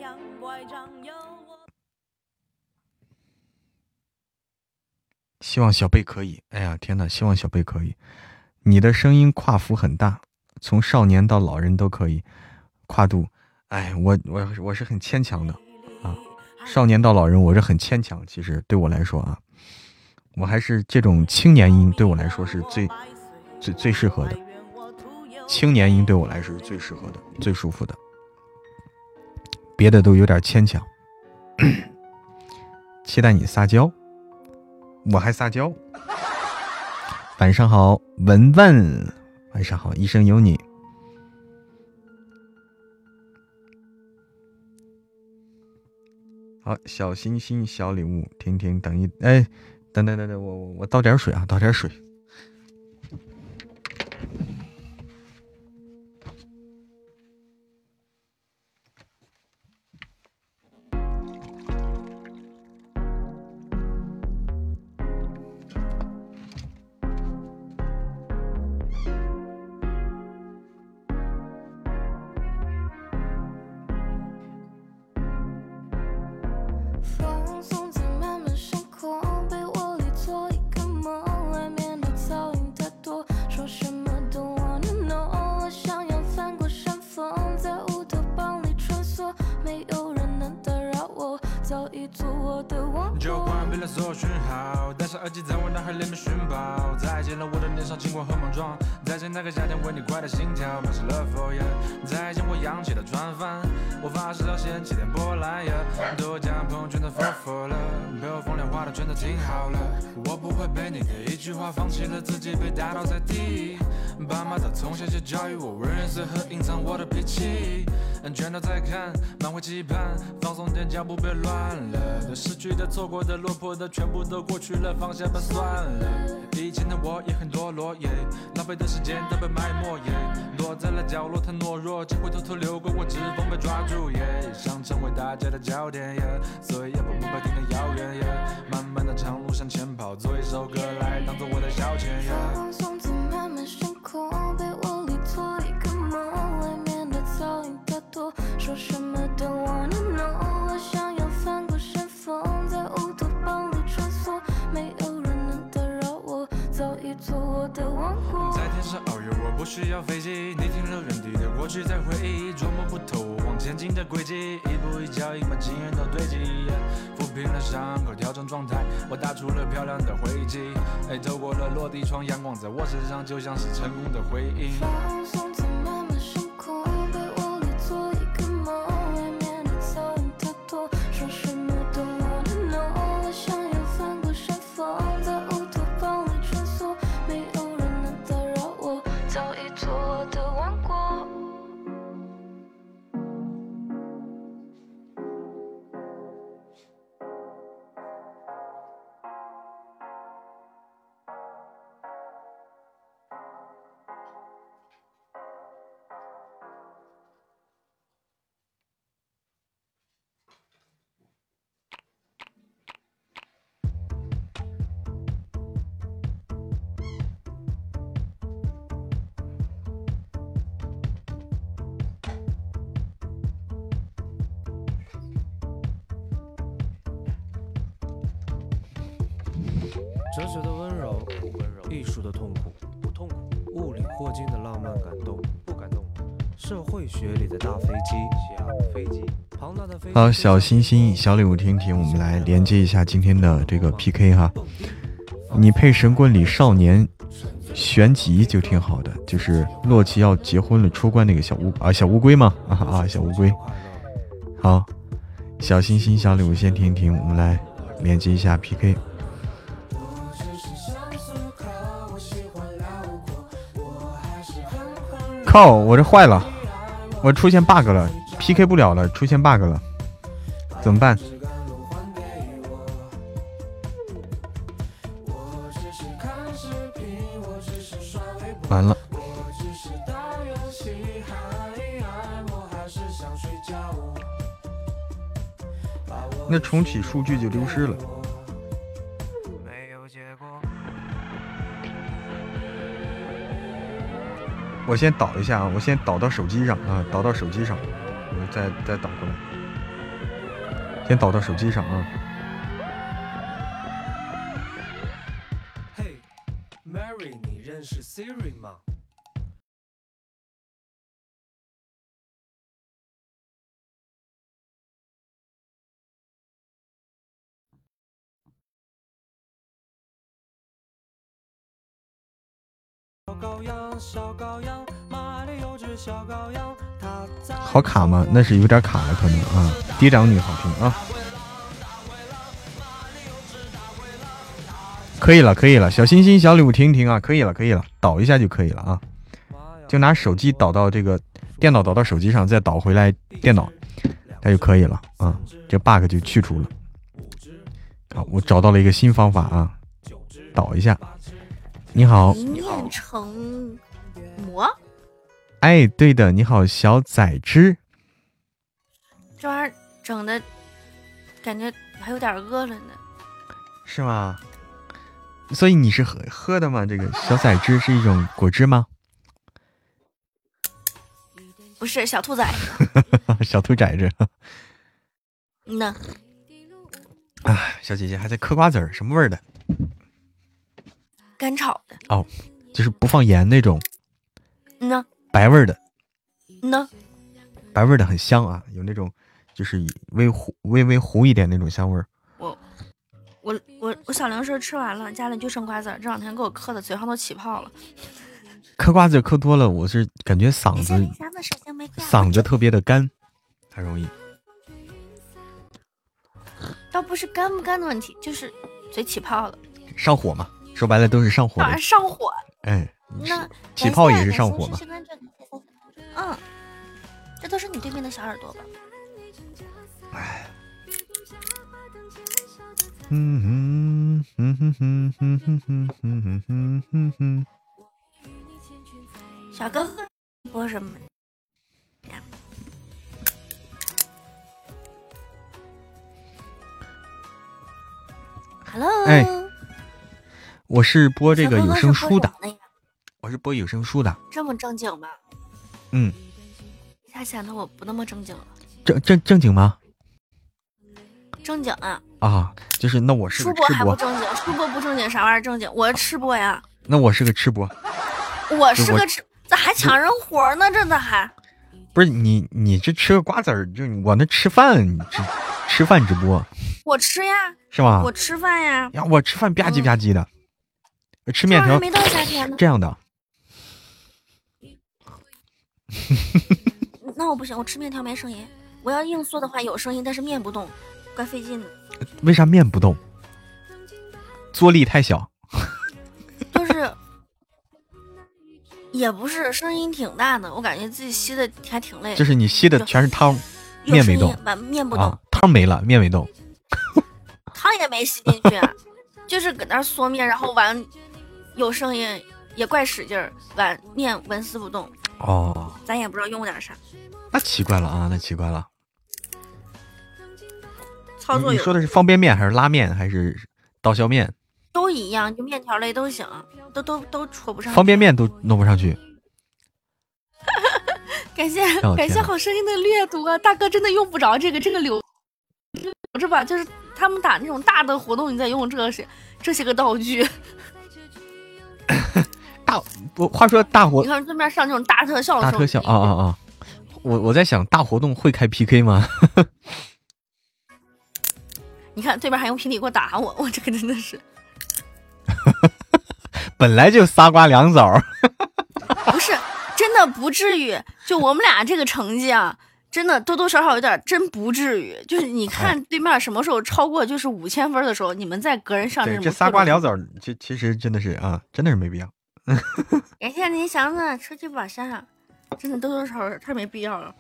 Speaker 2: 希望小贝可以。哎呀，天哪！希望小贝可以。你的声音跨幅很大，从少年到老人都可以，跨度。哎，我我我是很牵强的啊，少年到老人我是很牵强。其实对我来说啊，我还是这种青年音对我来说是最最最适合的。青年音对我来说是最适合的、最舒服的，别的都有点牵强。期待你撒娇，我还撒娇。晚上好，文文。晚上好，一生有你。好，小心心，小礼物，婷婷，等一，哎，等等等等，我我我倒点水啊，倒点水。
Speaker 6: 去的、错过的、落魄的，全部都过去了，放下吧算了。以前的我也很堕落耶，浪费的时间都被埋没耶，落在了角落太懦弱，机会偷偷流过，我指缝被抓住耶，想成为大家的焦点，所以要把目标定得遥远耶。漫漫的长路向前跑，做一首歌来当做我的消遣。
Speaker 1: 放松在漫漫星空，被窝里做一个梦，外面的噪音太多，说什么都忘了。的王国。
Speaker 6: 在天上遨游，我不需要飞机，你停留原地的过去在回忆，琢磨不透我往前进的轨迹，一步一脚印把经验都堆积，抚平了伤口，调整状态，我打出了漂亮的回击，哎，透过了落地窗，阳光在我身上就像是成功的回应。
Speaker 1: 放松
Speaker 7: 学里的大飞机，小飞机；。
Speaker 2: 好，小心心、小礼物听听，我们来连接一下今天的这个 PK 哈。你配神棍里少年玄吉就挺好的，就是洛奇要结婚了出关那个小乌啊小乌龟吗？啊啊小乌龟。好，小心心、小礼物先听听，我们来连接一下 PK。靠！我这坏了，我出现 bug 了，PK 不了了，出现 bug 了，怎么办？完了，那重启数据就丢失了。我先导一下啊，我先导到手机上啊，导到手机上，我再再导过来，先导到手机上啊。
Speaker 7: 嘿，Mary，你认识 Siri 吗？小羔羊，小羔羊，
Speaker 2: 好卡吗？那是有点卡了，可能啊。嫡长女好听啊，可以了，可以了，小心心、小礼物听一听啊，可以了，可以了，导一下就可以了啊。就拿手机导到这个电脑导到手机上，再导回来电脑，它就可以了啊。这 bug 就去除了。好，我找到了一个新方法啊，导一下。你好，
Speaker 8: 一念成魔，
Speaker 2: 哎，对的，你好，小崽只。
Speaker 8: 这玩意儿整的，感觉还有点饿了呢。
Speaker 2: 是吗？所以你是喝喝的吗？这个小崽汁是一种果汁吗？
Speaker 8: 不是 小兔崽子，
Speaker 2: 小兔崽子
Speaker 8: 嗯呐，
Speaker 2: 啊！小姐姐还在嗑瓜子儿，什么味儿的？
Speaker 8: 干炒的，
Speaker 2: 哦，就是不放盐那种
Speaker 8: 嗯呐，
Speaker 2: 白味儿的，
Speaker 8: 嗯呐，
Speaker 2: 白味儿的很香啊，有那种就是以微糊、微微糊一点那种香味儿。
Speaker 8: 我我我我小零食吃完了，家里就剩瓜子儿，这两天给我嗑的嘴上都起泡了。
Speaker 2: 嗑瓜子嗑多了，我是感觉嗓子嗓子特别的干，很容易。
Speaker 8: 倒不是干不干的问题，就是嘴起泡了，
Speaker 2: 上火嘛，说白了都是上火。
Speaker 8: 上火。
Speaker 2: 哎，
Speaker 8: 那
Speaker 2: 起泡也是上火吗。
Speaker 8: 嗯，这都是你对面的小耳朵吧？
Speaker 2: 嗯哼嗯哼哼哼哼哼哼哼哼哼。
Speaker 8: 小哥哥播什么？Hello，
Speaker 2: 哎我是播这个有声书的我是播有声书的。
Speaker 8: 这么正经吗？
Speaker 2: 嗯，
Speaker 8: 一下显得我不那么正经了。
Speaker 2: 正正正经吗？
Speaker 8: 正经啊，
Speaker 2: 啊，就是那我是
Speaker 8: 吃播还不正经，吃播不正经，啥玩意儿正经？我是吃播呀，
Speaker 2: 那我是个吃播，
Speaker 8: 我是个吃，咋还抢人活儿呢？这咋还？
Speaker 2: 不是你你这吃个瓜子儿，就我那吃饭吃吃饭直播
Speaker 8: 我吃呀，
Speaker 2: 是吗
Speaker 8: 我？吃饭呀，
Speaker 2: 呀，我吃饭吧唧
Speaker 8: 嗯
Speaker 2: 吧唧的，吃面条
Speaker 8: 没到夏天呢。
Speaker 2: 这样的，
Speaker 8: 那我不行，我吃面条没声音。我要硬缩的话有声音，但是面不动，怪费劲的。
Speaker 2: 为啥面不动？坐力太小。
Speaker 8: 就是，也不是声音挺大的，我感觉自己吸的还挺累。
Speaker 2: 就是你吸的全是汤，面没动
Speaker 8: 面不动，
Speaker 2: 啊，汤没了，面没动。
Speaker 8: 汤也没吸进去，就是搁那儿嗦面，然后完有声音，也怪使劲儿，碗面纹丝不动，
Speaker 2: 哦，
Speaker 8: 咱也不知道用点啥。
Speaker 2: 那奇怪了啊，那奇怪了。
Speaker 8: 操作
Speaker 2: 你你说的是方便面还是拉面还是刀削面？
Speaker 8: 都一样，就面条类都行，都都都戳不上。
Speaker 2: 方便面都弄不上去。
Speaker 8: 感谢
Speaker 2: 哦
Speaker 8: 感谢好声音的掠夺，大哥真的用不着这个这个留，留着吧，就是他们打那种大的活动，你再用这些这些个道具。
Speaker 2: 大不话说大活
Speaker 8: 你看对面上这种大特效的时候，
Speaker 2: 大特效啊啊啊！我我在想大活动会开 PK 吗？
Speaker 8: 你看对面还用平底锅打我，我这个真的是
Speaker 2: 本来就仨瓜两枣儿，
Speaker 8: 不是真的不至于。就我们俩这个成绩啊，真的多多少少有点真不至于。就是你看对面什么时候超过就是五千分的时候，你们再个人上
Speaker 2: 这，
Speaker 8: 种
Speaker 2: 这仨瓜两枣儿，其其实真的是啊，真的是没必要。
Speaker 8: 感谢您祥子出去宝箱，真的多多少少太没必要了。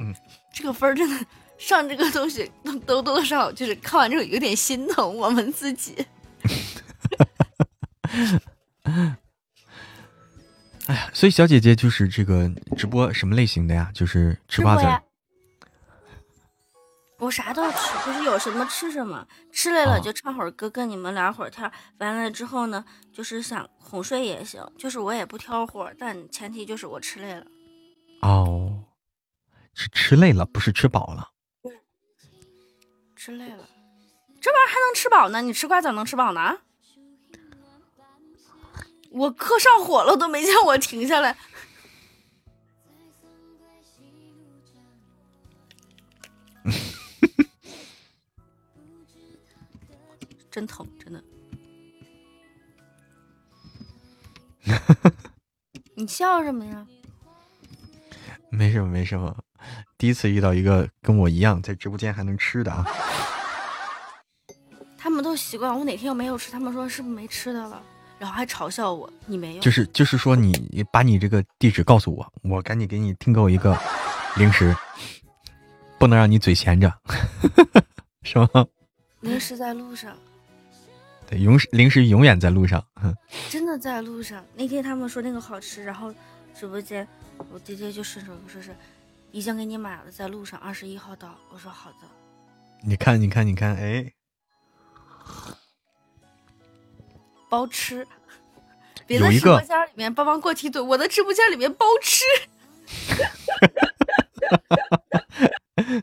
Speaker 2: 嗯，
Speaker 8: 这个分儿真的上这个东西都都多多少少就是看完之后有点心疼我们自己。
Speaker 2: 哎呀，所以小姐姐就是这个直播什么类型的呀？就是吃瓜子
Speaker 8: 我啥都吃，就是有什么吃什么，吃累了
Speaker 2: 哦
Speaker 8: 就唱会儿歌，跟你们聊会儿天儿。完了之后呢，就是想哄睡也行，就是我也不挑活儿，但前提就是我吃累了。
Speaker 2: 哦，是吃累了，不是吃饱了。
Speaker 8: 吃累了，这玩意儿还能吃饱呢？你吃瓜咋能吃饱呢？我课上火了都没见我停下来。真疼，真的。你笑什么呀？
Speaker 2: 没什么，没什么。第一次遇到一个跟我一样在直播间还能吃的啊！
Speaker 8: 他们都习惯我哪天又没有吃，他们说是不是没吃的了，然后还嘲笑我，你没有。
Speaker 2: 就是就是说你把你这个地址告诉我，我赶紧给你订购一个零食，不能让你嘴闲着，是吗？
Speaker 8: 零食在路上，
Speaker 2: 对，永零食永远在路上。
Speaker 8: 真的在路上。那天他们说那个好吃，然后直播间我直接就顺手说是已经给你买了，在路上二十一号到。我说好的。
Speaker 2: 你看，你看，你看，哎，
Speaker 8: 包吃。别的直播间里面帮忙过梯队，我的直播间里面包吃。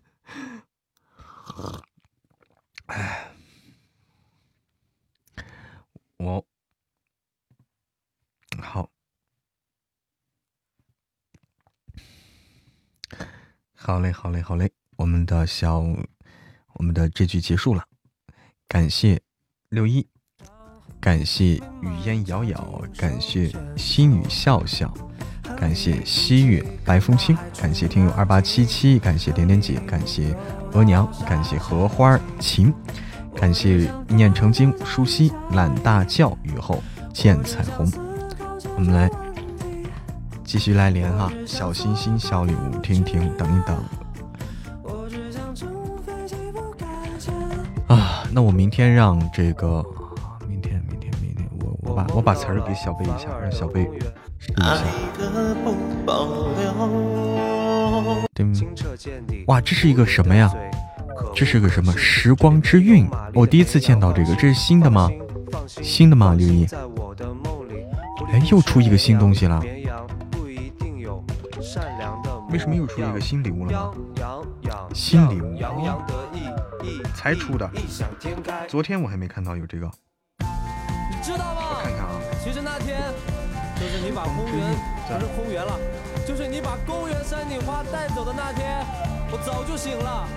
Speaker 2: 我好，好嘞，好嘞，好嘞，我们的小，我们的这局结束了，感谢六一，感谢雨烟遥遥，感谢西女笑笑，感谢西月白风清，感谢听友二八七七，感谢点点姐，感谢额娘，感谢荷花琴。感谢念成经、舒西、懒大叫、雨后见彩虹。我们来继续来连哈，小心心、小礼物，听听，等一等。啊，那我明天让这个，明天，明天，明天，我我把我把词儿给小贝一下，让小贝试一下。对，哇，这是一个什么呀？这是个什么？时光之韵，我第一次见到这个，这是新的吗？新的吗？刘毅，哎，又出一个新东西了。为什么又出一个新礼物了呢？新礼物，才出的。昨天我还没看到有这个，
Speaker 9: 你知道吗？
Speaker 2: 看看啊。
Speaker 9: 其实那天就是你把公园不是公园了，就是你把公园山顶花带走的那天，我早就醒了。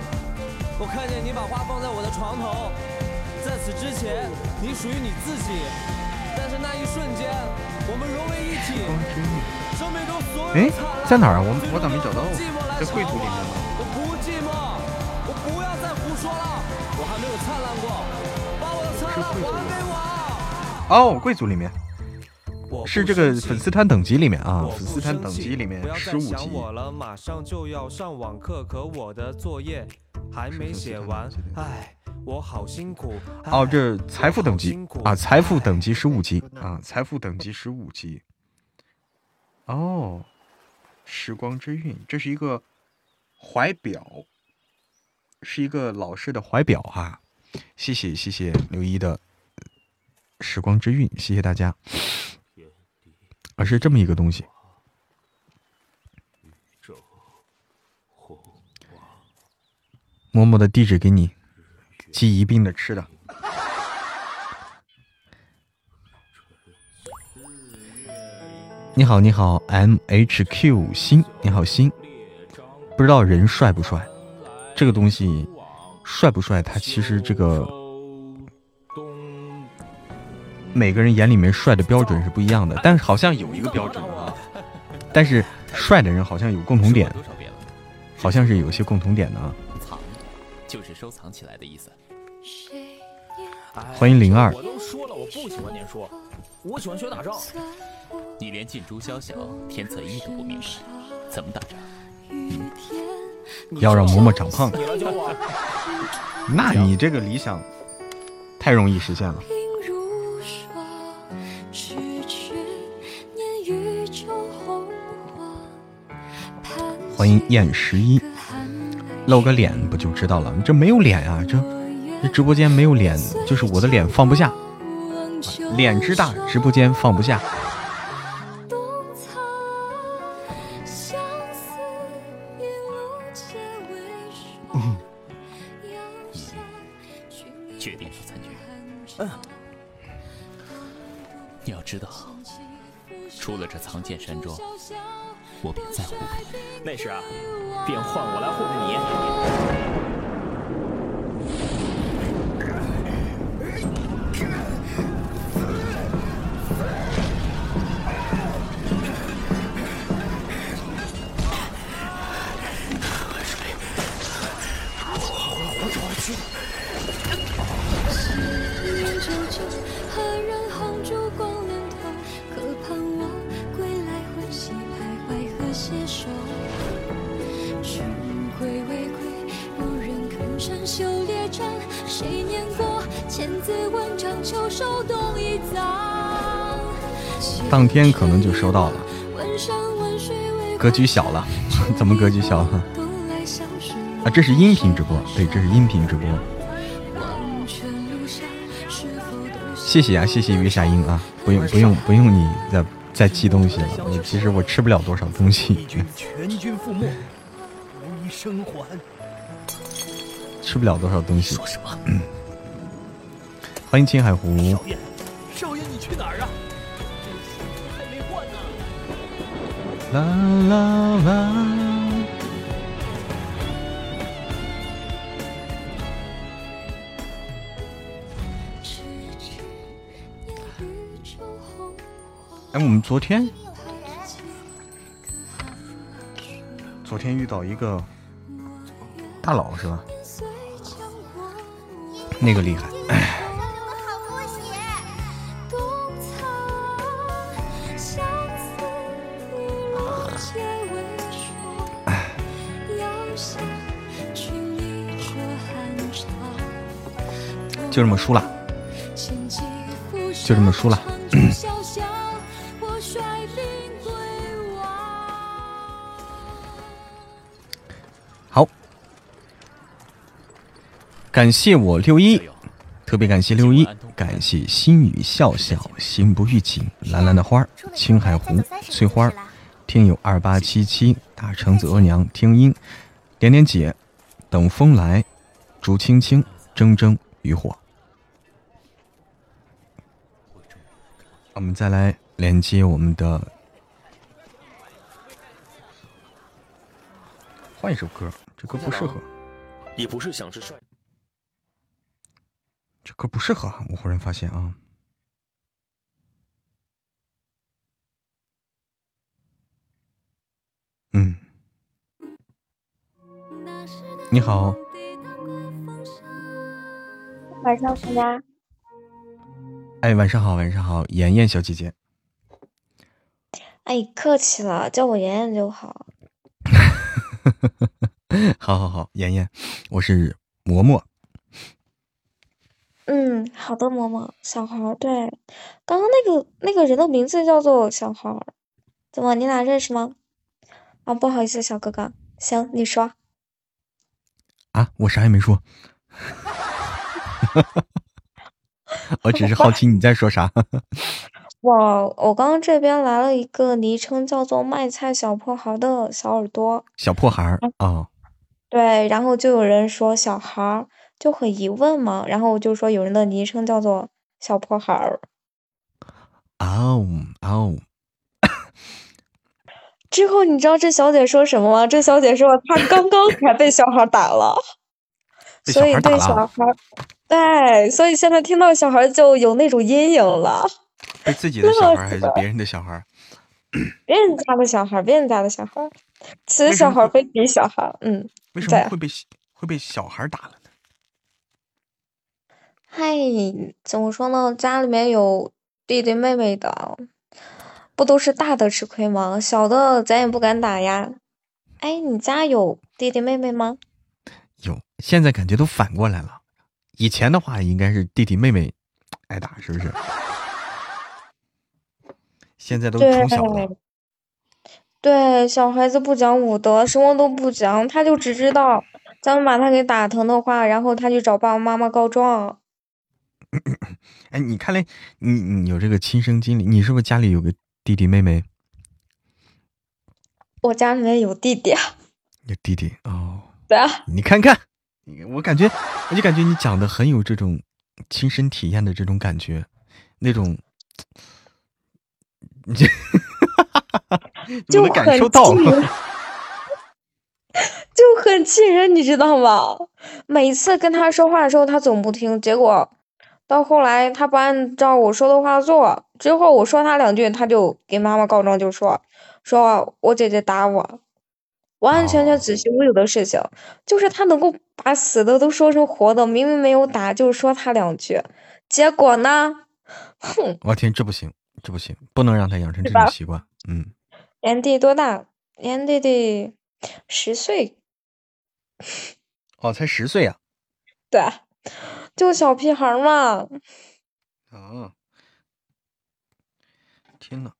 Speaker 9: 我看见你把花放在我的床头，在此之前，你属于你自己。但是那一瞬间，我们融为一体。生命中所有
Speaker 2: 哎，在哪儿啊？我我咋没找到？在贵族里面吗？
Speaker 9: 我不寂寞，我不要再胡说了，我还没有灿烂过，把我的灿烂还给我。
Speaker 2: 哦，贵族里面
Speaker 9: 我
Speaker 2: 是这个粉丝团等级里面啊粉丝团等级里面十五级。
Speaker 9: 想我了，马上就要上网课，可我的作业还没写完，唉，我好辛苦。
Speaker 2: 哦，
Speaker 9: 唉
Speaker 2: 这财富等级啊，财富等级
Speaker 9: 唉
Speaker 2: 十五级啊，财富等级十五级。哦，时光之韵，这是一个怀表，是一个老式的怀表哈、谢谢谢谢刘一的呃时光之韵，谢谢大家。啊是这么一个东西。默默的地址给你，寄一并的吃的。你好，你好，M H Q 星，你好星，不知道人帅不帅？这个东西帅不帅？它其实这个每个人眼里面帅的标准是不一样的，但是好像有一个标准啊。但是帅的人好像有共同点，好像是有些共同点的啊。
Speaker 10: 藏就是收藏起来的意思。
Speaker 2: 欢迎零二
Speaker 11: 我都说了，我不喜欢念书，我喜欢学打仗。
Speaker 10: 你连近朱宵小天策一都不明白，怎么打仗？
Speaker 2: 要让嬷嬷长胖，
Speaker 11: 你来教我。
Speaker 2: 那你这个理想太容易实现了。欢迎燕十一，露个脸不就知道了？这没有脸啊，这这直播间没有脸，就是我的脸放不下，脸之大，直播间放不下。局小了，怎么格局小了？啊，这是音频直播，对，这是音频直播。谢谢啊，谢谢月下音啊，不用不用不用你再再寄东西了，我其实我吃不了多少东西，
Speaker 11: 全军覆没，无一生还。
Speaker 2: 吃不了多少东西。
Speaker 11: 说什么？
Speaker 2: 欢迎青海湖，啦啦啦。哎，我们昨天昨天遇到一个大佬是吧？那个厉害，就这么输了。就这么输了。好，感谢我六一，特别感谢六一，感谢心语笑笑，心不预警，蓝蓝的花儿，青海湖，翠花儿，听友二八七七，大橙子额娘，听音，点点姐，等风来，竹青青，铮铮渔火。我们再来连接我们的，换一首歌，这歌不适合。
Speaker 11: 也不是想吃帅。
Speaker 2: 这歌不适合啊，我忽然发现啊。嗯，你好，
Speaker 12: 晚上好呀，
Speaker 2: 哎，晚上好，晚上好，妍妍小姐姐，
Speaker 12: 哎，客气了，叫我妍妍就好。
Speaker 2: 好好好，妍妍，我是嬷嬷，
Speaker 12: 嗯，好的，嬷嬷，小孩儿，对，刚刚那个那个人的名字叫做小孩儿，怎么你俩认识吗？啊，不好意思，小哥哥，行，你说。
Speaker 2: 啊，我啥也没说，我只是好奇你在说啥。
Speaker 12: 我我刚刚这边来了一个昵称叫做卖菜小破孩的小耳朵，
Speaker 2: 小破孩儿啊、
Speaker 12: 对，然后就有人说小孩儿，就很疑问嘛。然后我就说有人的昵称叫做小破孩儿。
Speaker 2: 哦哦，
Speaker 12: 之后你知道这小姐说什么吗？这小姐说她刚刚才被小孩打了，
Speaker 2: 被
Speaker 12: 所以对
Speaker 2: 小孩打了，
Speaker 12: 对，所以现在听到小孩就有那种阴影了。
Speaker 2: 被自己 的小孩还是别人的小孩？
Speaker 12: 别人家的小孩，别人家的小孩，此
Speaker 2: 为什么会
Speaker 12: 小孩非彼小孩。嗯，
Speaker 2: 为什么会被会被小孩打了呢？
Speaker 12: 嗨，怎么说呢？家里面有弟弟妹妹的，不都是大的吃亏吗？小的咱也不敢打呀。哎，你家有弟弟妹妹吗？
Speaker 2: 有，现在感觉都反过来了。以前的话应该是弟弟妹妹挨打，是不是？现在都
Speaker 12: 对
Speaker 2: 从小了，
Speaker 12: 对，小孩子不讲武德，什么都不讲，他就只知道咱们把他给打疼的话，然后他去找爸爸妈妈告状。
Speaker 2: 哎，你看来你你有这个亲身经历，你是不是家里有个弟弟妹妹？
Speaker 12: 我家里面有弟弟，
Speaker 2: 有弟弟哦，
Speaker 12: 对啊，
Speaker 2: 你看看，你我感觉我就感觉你讲的很有这种亲身体验的这种感觉，那种，你 这
Speaker 12: 就
Speaker 2: 我能感
Speaker 12: 很
Speaker 2: 受到
Speaker 12: 气人，就很气人，你知道吗？每次跟他说话的时候，他总不听，结果到后来他不按照我说的话做，之后我说他两句，他就给妈妈告状，就说说我姐姐打我，完完全全子虚乌有的事情，就是他能够把死的都说成活的，明明没有打，就说他两句，结果呢，哼，
Speaker 2: 我天，这不行，这不行，不能让他养成这种习惯。嗯，
Speaker 12: 年弟多大？年弟弟十岁。
Speaker 2: 哦，才十岁啊！
Speaker 12: 对，就小屁孩儿嘛。
Speaker 2: 啊，天呐，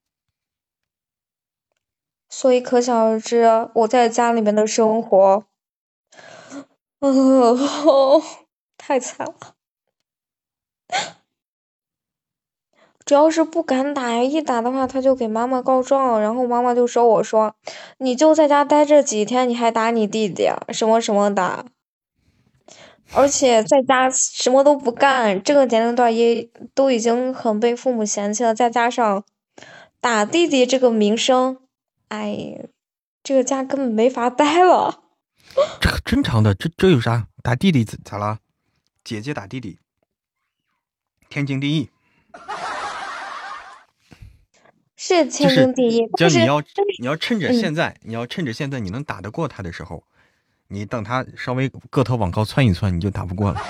Speaker 12: 所以可想而知，我在家里面的生活，哦，太惨了。主要是不敢打呀，一打的话他就给妈妈告状，然后妈妈就说我说，你就在家待这几天，你还打你弟弟啊，什么什么的。而且在家什么都不干，这个年龄段也都已经很被父母嫌弃了，再加上打弟弟这个名声，哎，这个家根本没法待了。
Speaker 2: 这个正常的，这这有啥？打弟弟咋咋了？姐姐打弟弟，天经地义。
Speaker 12: 是天经地义，就是
Speaker 2: 就你要你要趁着
Speaker 12: 嗯
Speaker 2: 现在，你要趁着现在你能打得过他的时候，你等他稍微个头往高窜一窜，你就打不过了。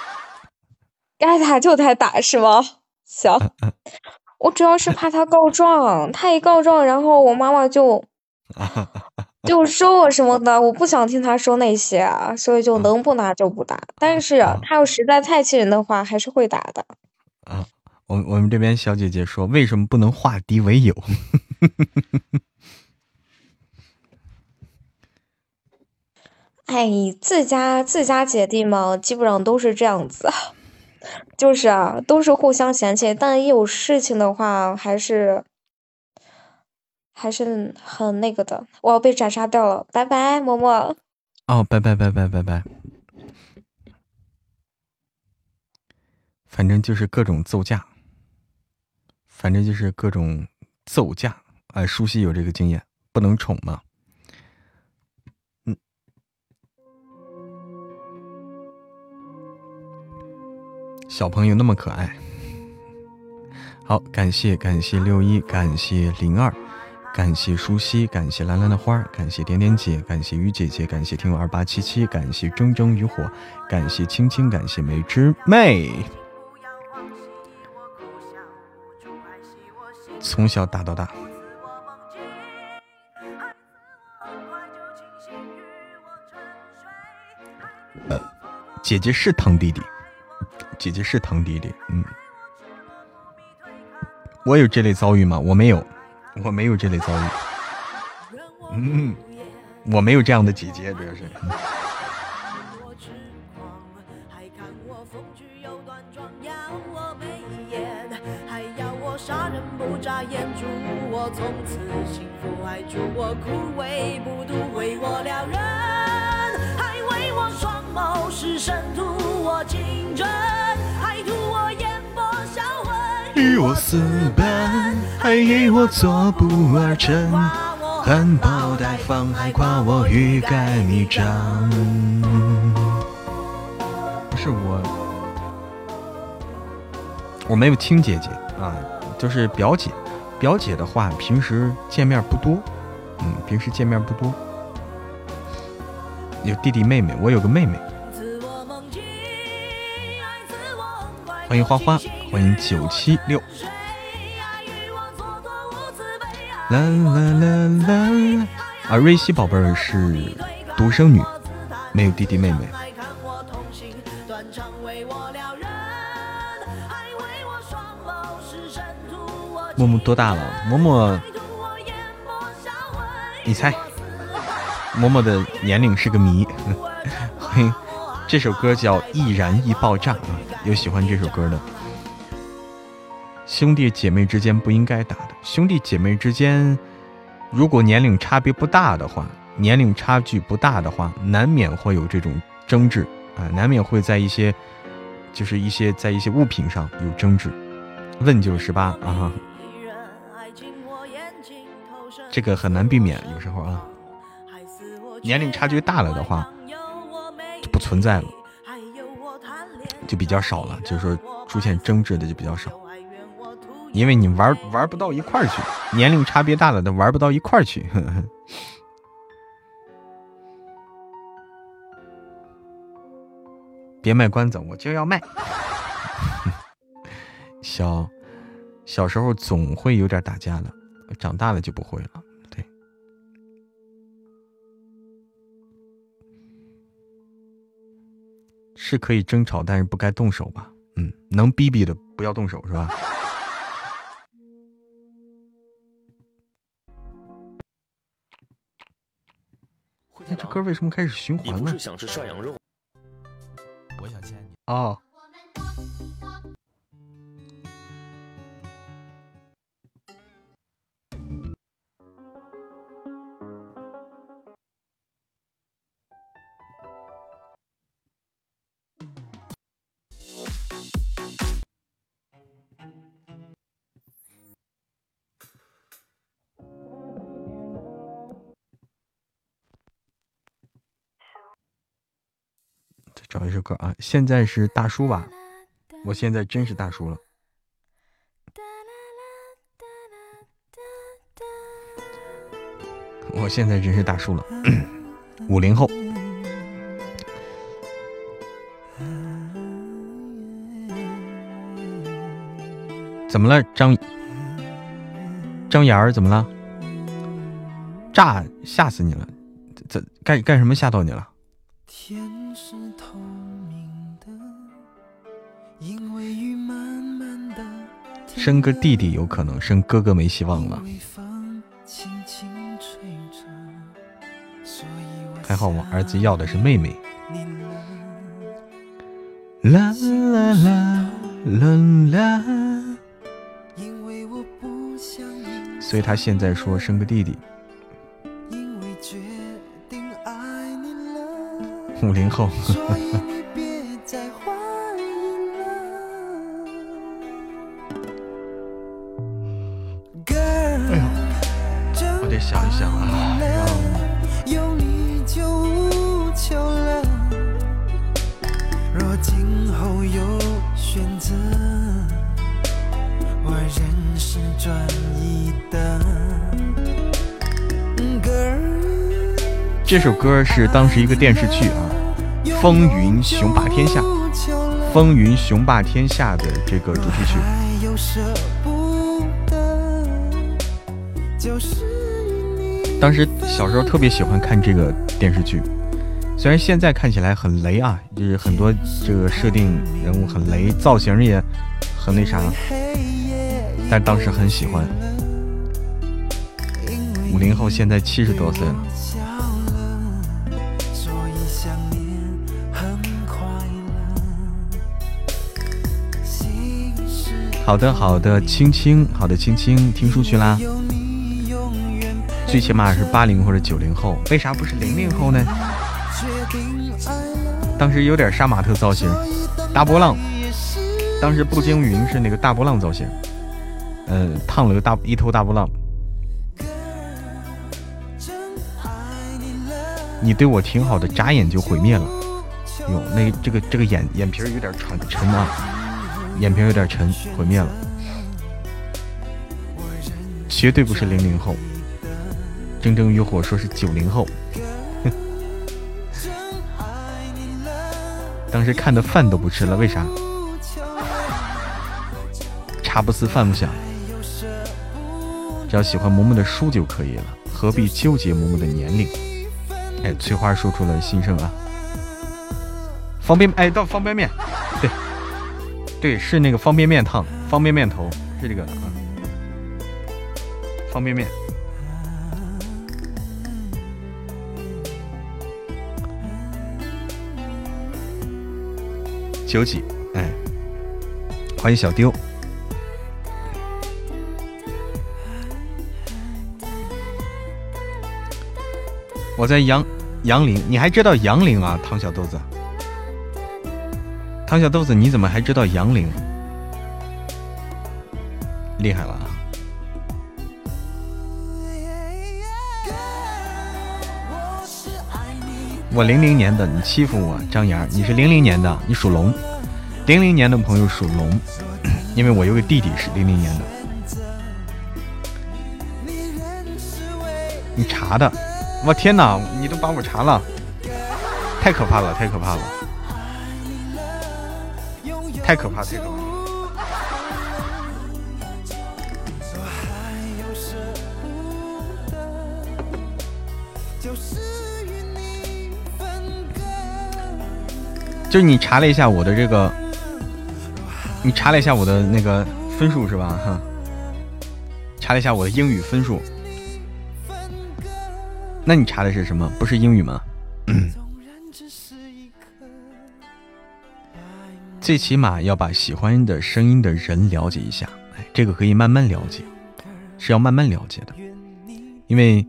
Speaker 12: 该打就得打是吗？行，我主要是怕他告状，他一告状，然后我妈妈就 就说我什么的，我不想听他说那些啊，所以就能不打就不打。但是他要实在太气人的话，还是会打的。
Speaker 2: 啊，我我们这边小姐姐说，为什么不能化敌为友？
Speaker 12: 哎，自家自家姐弟嘛，基本上都是这样子，就是啊，都是互相嫌弃，但一有事情的话，还是还是很那个的。我要被斩杀掉了，拜拜，嬷嬷。
Speaker 2: 哦，拜拜拜拜拜拜。反正就是各种揍架，反正就是各种揍架。哎，舒西有这个经验，不能宠嘛。嗯，小朋友那么可爱。好，感谢感谢六一，感谢零二，感谢舒淇，感谢蓝蓝的花，感谢点点姐，感谢雨姐姐，感谢听友二八七七，感谢铮铮渔火，感谢青青，感谢梅之妹。从小打到大，呃，姐姐是疼弟弟，姐姐是疼弟弟，嗯。我有这类遭遇吗？我没有，我没有这类遭遇。嗯，我没有这样的姐姐，主要是。
Speaker 3: 还看我风趣又端庄要我媚眼，还要我杀人不眨眼，祝我从此幸福，还祝我枯萎不渡，为我撩人，还为我双眸是深图我青春，还图我烟波销魂。
Speaker 2: 与我私奔，还与我做不二臣。含苞待放，还夸我欲盖弥彰。不是我，我没有亲姐姐啊，就是表姐。表姐的话，平时见面不多，嗯，平时见面不多。有弟弟妹妹，我有个妹妹。欢迎花花，欢迎九七六。啦啦啦啦！啊，瑞希宝贝儿是独生女，没有弟弟妹妹。默默多大了？默默，你猜？默默的年龄是个谜。欢迎，这首歌叫《易燃易爆炸》啊，有喜欢这首歌的。兄弟姐妹之间不应该打的。兄弟姐妹之间，如果年龄差别不大的话，年龄差距不大的话，难免会有这种争执啊，难免会在一些，就是一些在一些物品上有争执。问九十八啊。这个很难避免，有时候啊，年龄差距大了的话，就不存在了，就比较少了，就是说出现争执的就比较少，因为你玩玩不到一块儿去，年龄差别大了的玩不到一块儿去。别卖关子，我就要卖。小小时候总会有点打架的。长大了就不会了，是可以争吵，但是不该动手吧？嗯，能逼逼的不要动手是吧？那 这歌为什么开始循环呢？
Speaker 11: 我想见你
Speaker 2: 哦。现在是大叔吧？我现在真是大叔了。我现在真是大叔了，五零后。怎么了，张张岩儿？怎么了？炸！吓死你了！这干干什么吓到你了？天生个弟弟有可能，生哥哥没希望了。还好我儿子要的是妹妹。啦啦啦啦啦。所以他现在说生个弟弟。五零后。这首歌是当时一个电视剧啊，《风云雄霸天下》，《风云雄霸天下》的这个主题曲。当时小时候特别喜欢看这个电视剧，虽然现在看起来很雷啊，就是很多这个设定人物很雷，造型也很那啥，但当时很喜欢。五零后现在七十多岁了。好的，好的，青青，好的，青青，听书去啦。最起码是八零或者九零后，为啥不是零零后呢？当时有点杀马特造型，大波浪。当时步惊云是那个大波浪造型，呃，烫了个大一头大波浪。你对我挺好的，眨眼就毁灭了。哟，那这个这个眼眼皮有点沉沉啊，眼皮有点沉，毁灭了。绝对不是零零后，铮铮欲火说是九零后。当时看的饭都不吃了，为啥？茶不思饭不想，只要喜欢嬷嬷的书就可以了，何必纠结嬷嬷的年龄？哎，翠花说出了心声啊！方便哎，到方便面，对，是那个方便面烫，方便面头是这个啊，方便面。九几，哎，欢迎小丢。我在杨杨凌，你还知道杨凌啊，唐小豆子。唐小豆子，你怎么还知道杨凌？厉害了啊！我零零年的，你欺负我，张岩，你是零零年的，你属龙。零零年的朋友属龙，因为我有个弟弟是零零年的。你查的。我天哪！你都把我查了，太可怕了，太可怕了，太可怕，太可怕。就你查了一下我的这个，你查了一下我的那个分数是吧？哈，查了一下我的英语分数。那你查的是什么？不是英语吗？最起码要把喜欢的声音的人了解一下，哎，这个可以慢慢了解，是要慢慢了解的，因为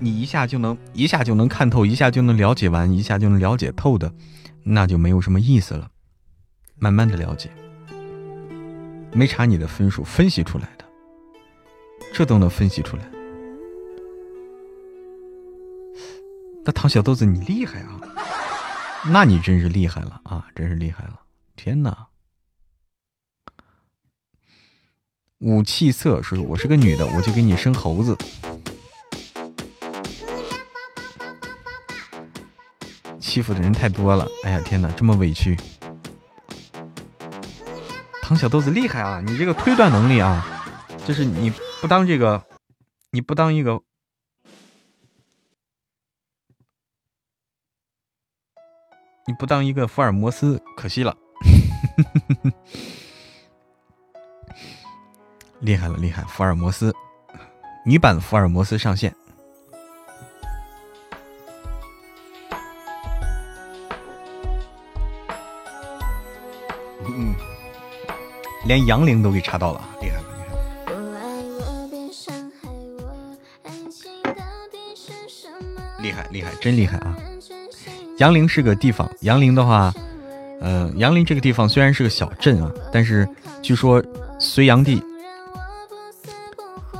Speaker 2: 你一下就能一下就能看透，一下就能了解完，一下就能了解透的，那就没有什么意思了。慢慢的了解，没查你的分数，分析出来的，这都能分析出来。那唐小豆子，你厉害啊！那你真是厉害了啊！真是厉害了！天哪！武器色说：“我是个女的，我就给你生猴子。”欺负的人太多了。哎呀，天哪，这么委屈！唐小豆子厉害啊！你这个推断能力啊，就是你不当这个，你不当一个。你不当一个福尔摩斯，可惜了。厉害了，厉害！福尔摩斯，女版福尔摩斯上线。嗯，连杨凌都给查到了，厉害了，厉害了！厉害，厉害，真厉害啊！杨凌是个地方，杨凌的话，嗯，杨凌这个地方虽然是个小镇啊，但是据说隋炀帝，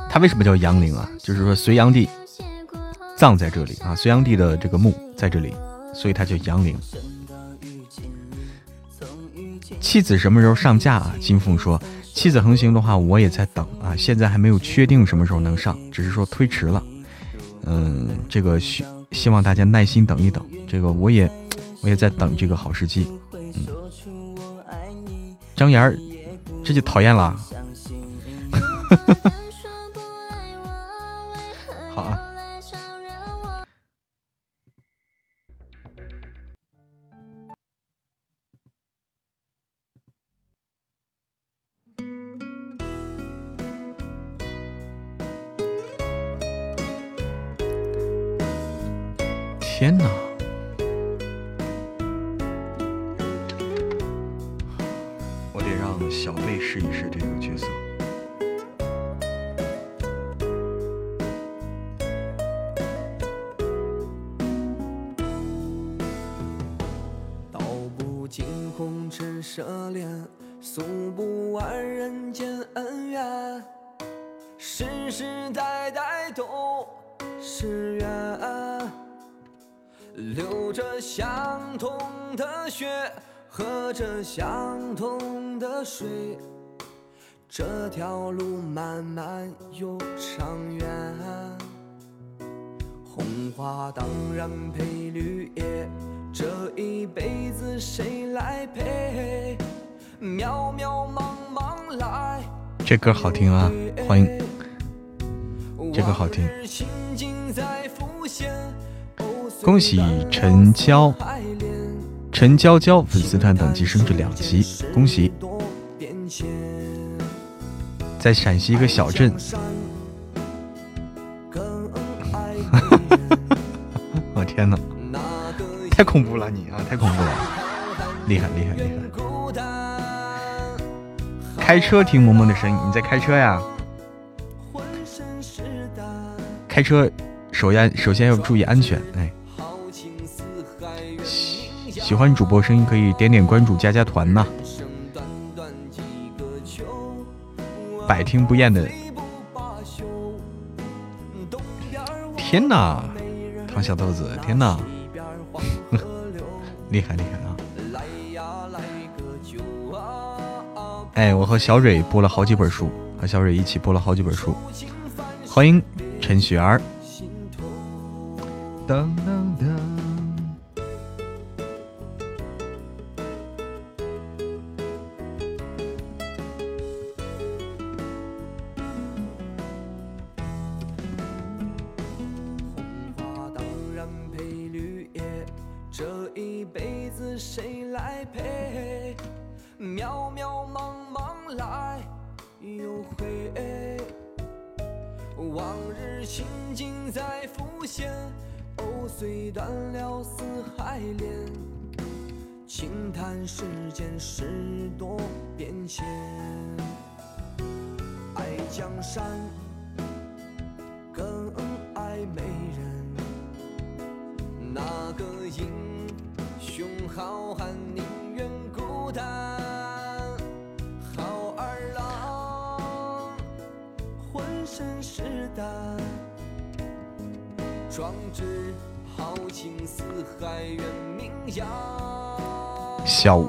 Speaker 2: 他为什么叫杨凌啊？就是说隋炀帝葬在这里啊，隋炀帝的这个墓在这里，所以他叫杨凌。妻子什么时候上架啊？金凤说，妻子横行的话，我也在等啊，现在还没有确定什么时候能上，只是说推迟了。嗯，这个需。希望大家耐心等一等，这个我也我也在等这个好时机。嗯，张岩儿，这就讨厌了。好啊。这
Speaker 7: 歌好听啊，欢迎，这歌好听。恭喜陈娇、陈娇娇粉丝团等级升至两级，恭喜！在陕西一个小镇，我天哪，太恐怖了你啊，太恐怖了，厉害厉害厉害！开车听萌萌的声音，你在开车呀？开车首先首先要注意安全，哎。喜欢主播声音可以点点关注，加加团呐。百听不厌的，天哪！唐小豆子，天哪！厉害厉害哎，我和小蕊播了好几本书，和小蕊一起播了好几本书。欢迎陈雪儿。噔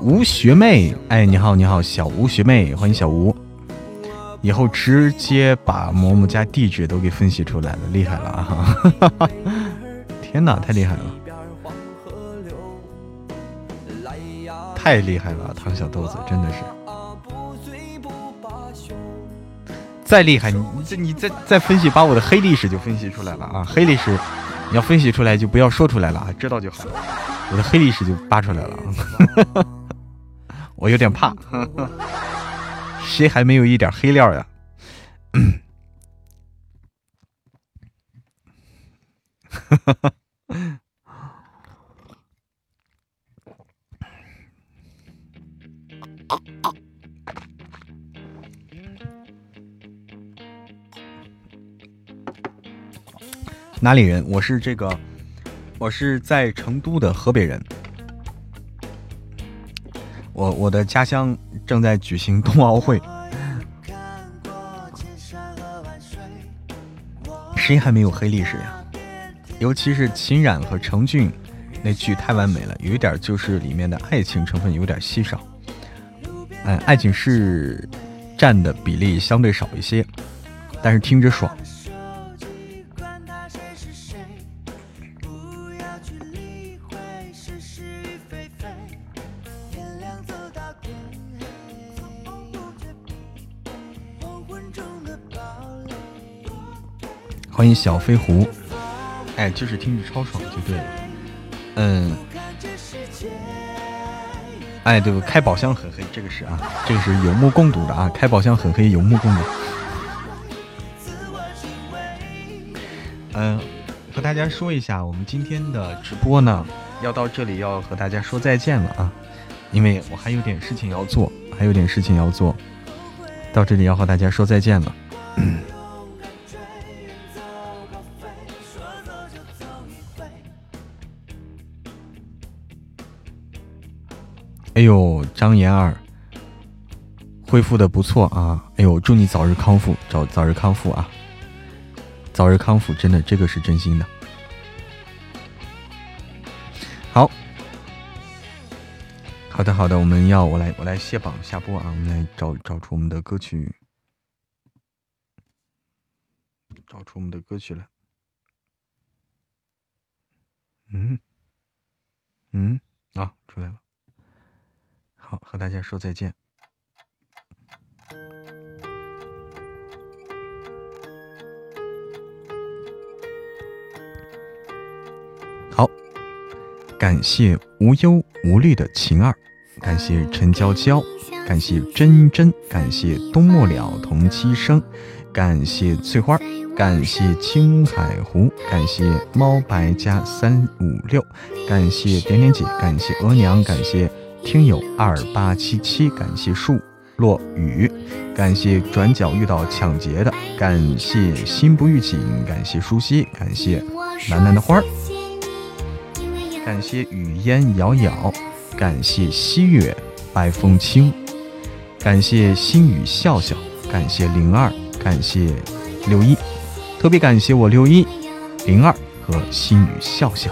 Speaker 7: 吴学妹，哎，你好，你好，小吴学妹，欢迎小吴。以后直接把嬷嬷家地址都给分析出来了，厉害了啊！天哪，太厉害了，太厉害了，唐小豆子真的是。再厉害，你这你再再分析，把我的黑历史就分析出来了啊！黑历史你要分析出来就不要说出来了啊，知道就好。我的黑历史就扒出来了，我有点怕。谁还没有一点黑料呀？哪里人？我是这个，我是在成都的河北人。我我的家乡正在举行冬奥会，谁还没有黑历史呀？尤其是秦冉和程俊那剧太完美了，有一点就是里面的爱情成分有点稀少，哎，爱情是占的比例相对少一些，但是听着爽。欢迎小飞狐，哎，就是听着超爽就对了，嗯，哎，对不，开宝箱很黑，这个是啊，这个是有目共睹的啊，开宝箱很黑，有目共睹。嗯，和大家说一下，我们今天的直播呢，要到这里要和大家说再见了啊，因为我还有点事情要做，还有点事情要做，到这里要和大家说再见了。
Speaker 2: 哎呦，张妍儿恢复的不错啊！哎呦，祝你早日康复，早早日康复啊！早日康复，真的，这个是真心的。好，好的，好的，我们要我来，我来卸榜下播啊！我们来找找出我们的歌曲，找出我们的歌曲来。嗯，嗯，啊，出来了。好，和大家说再见。好，感谢无忧无虑的晴儿，感谢陈娇娇，感谢真真，感谢冬末了同期生，感谢翠花，感谢青海湖，感谢猫白加三五六，感谢点点姐，感谢额娘，感谢听友二八七七，感谢树。落雨，感谢转角遇到抢劫的，感谢心不预警，感谢舒心，感谢楠楠的花儿，感谢雨烟遥遥，感谢西月白风清，感谢心语笑笑，感谢灵儿，感谢六一，特别感谢我六一、灵儿和心语笑笑。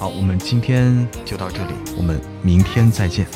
Speaker 2: 好，我们今天就到这里，我们明天再见。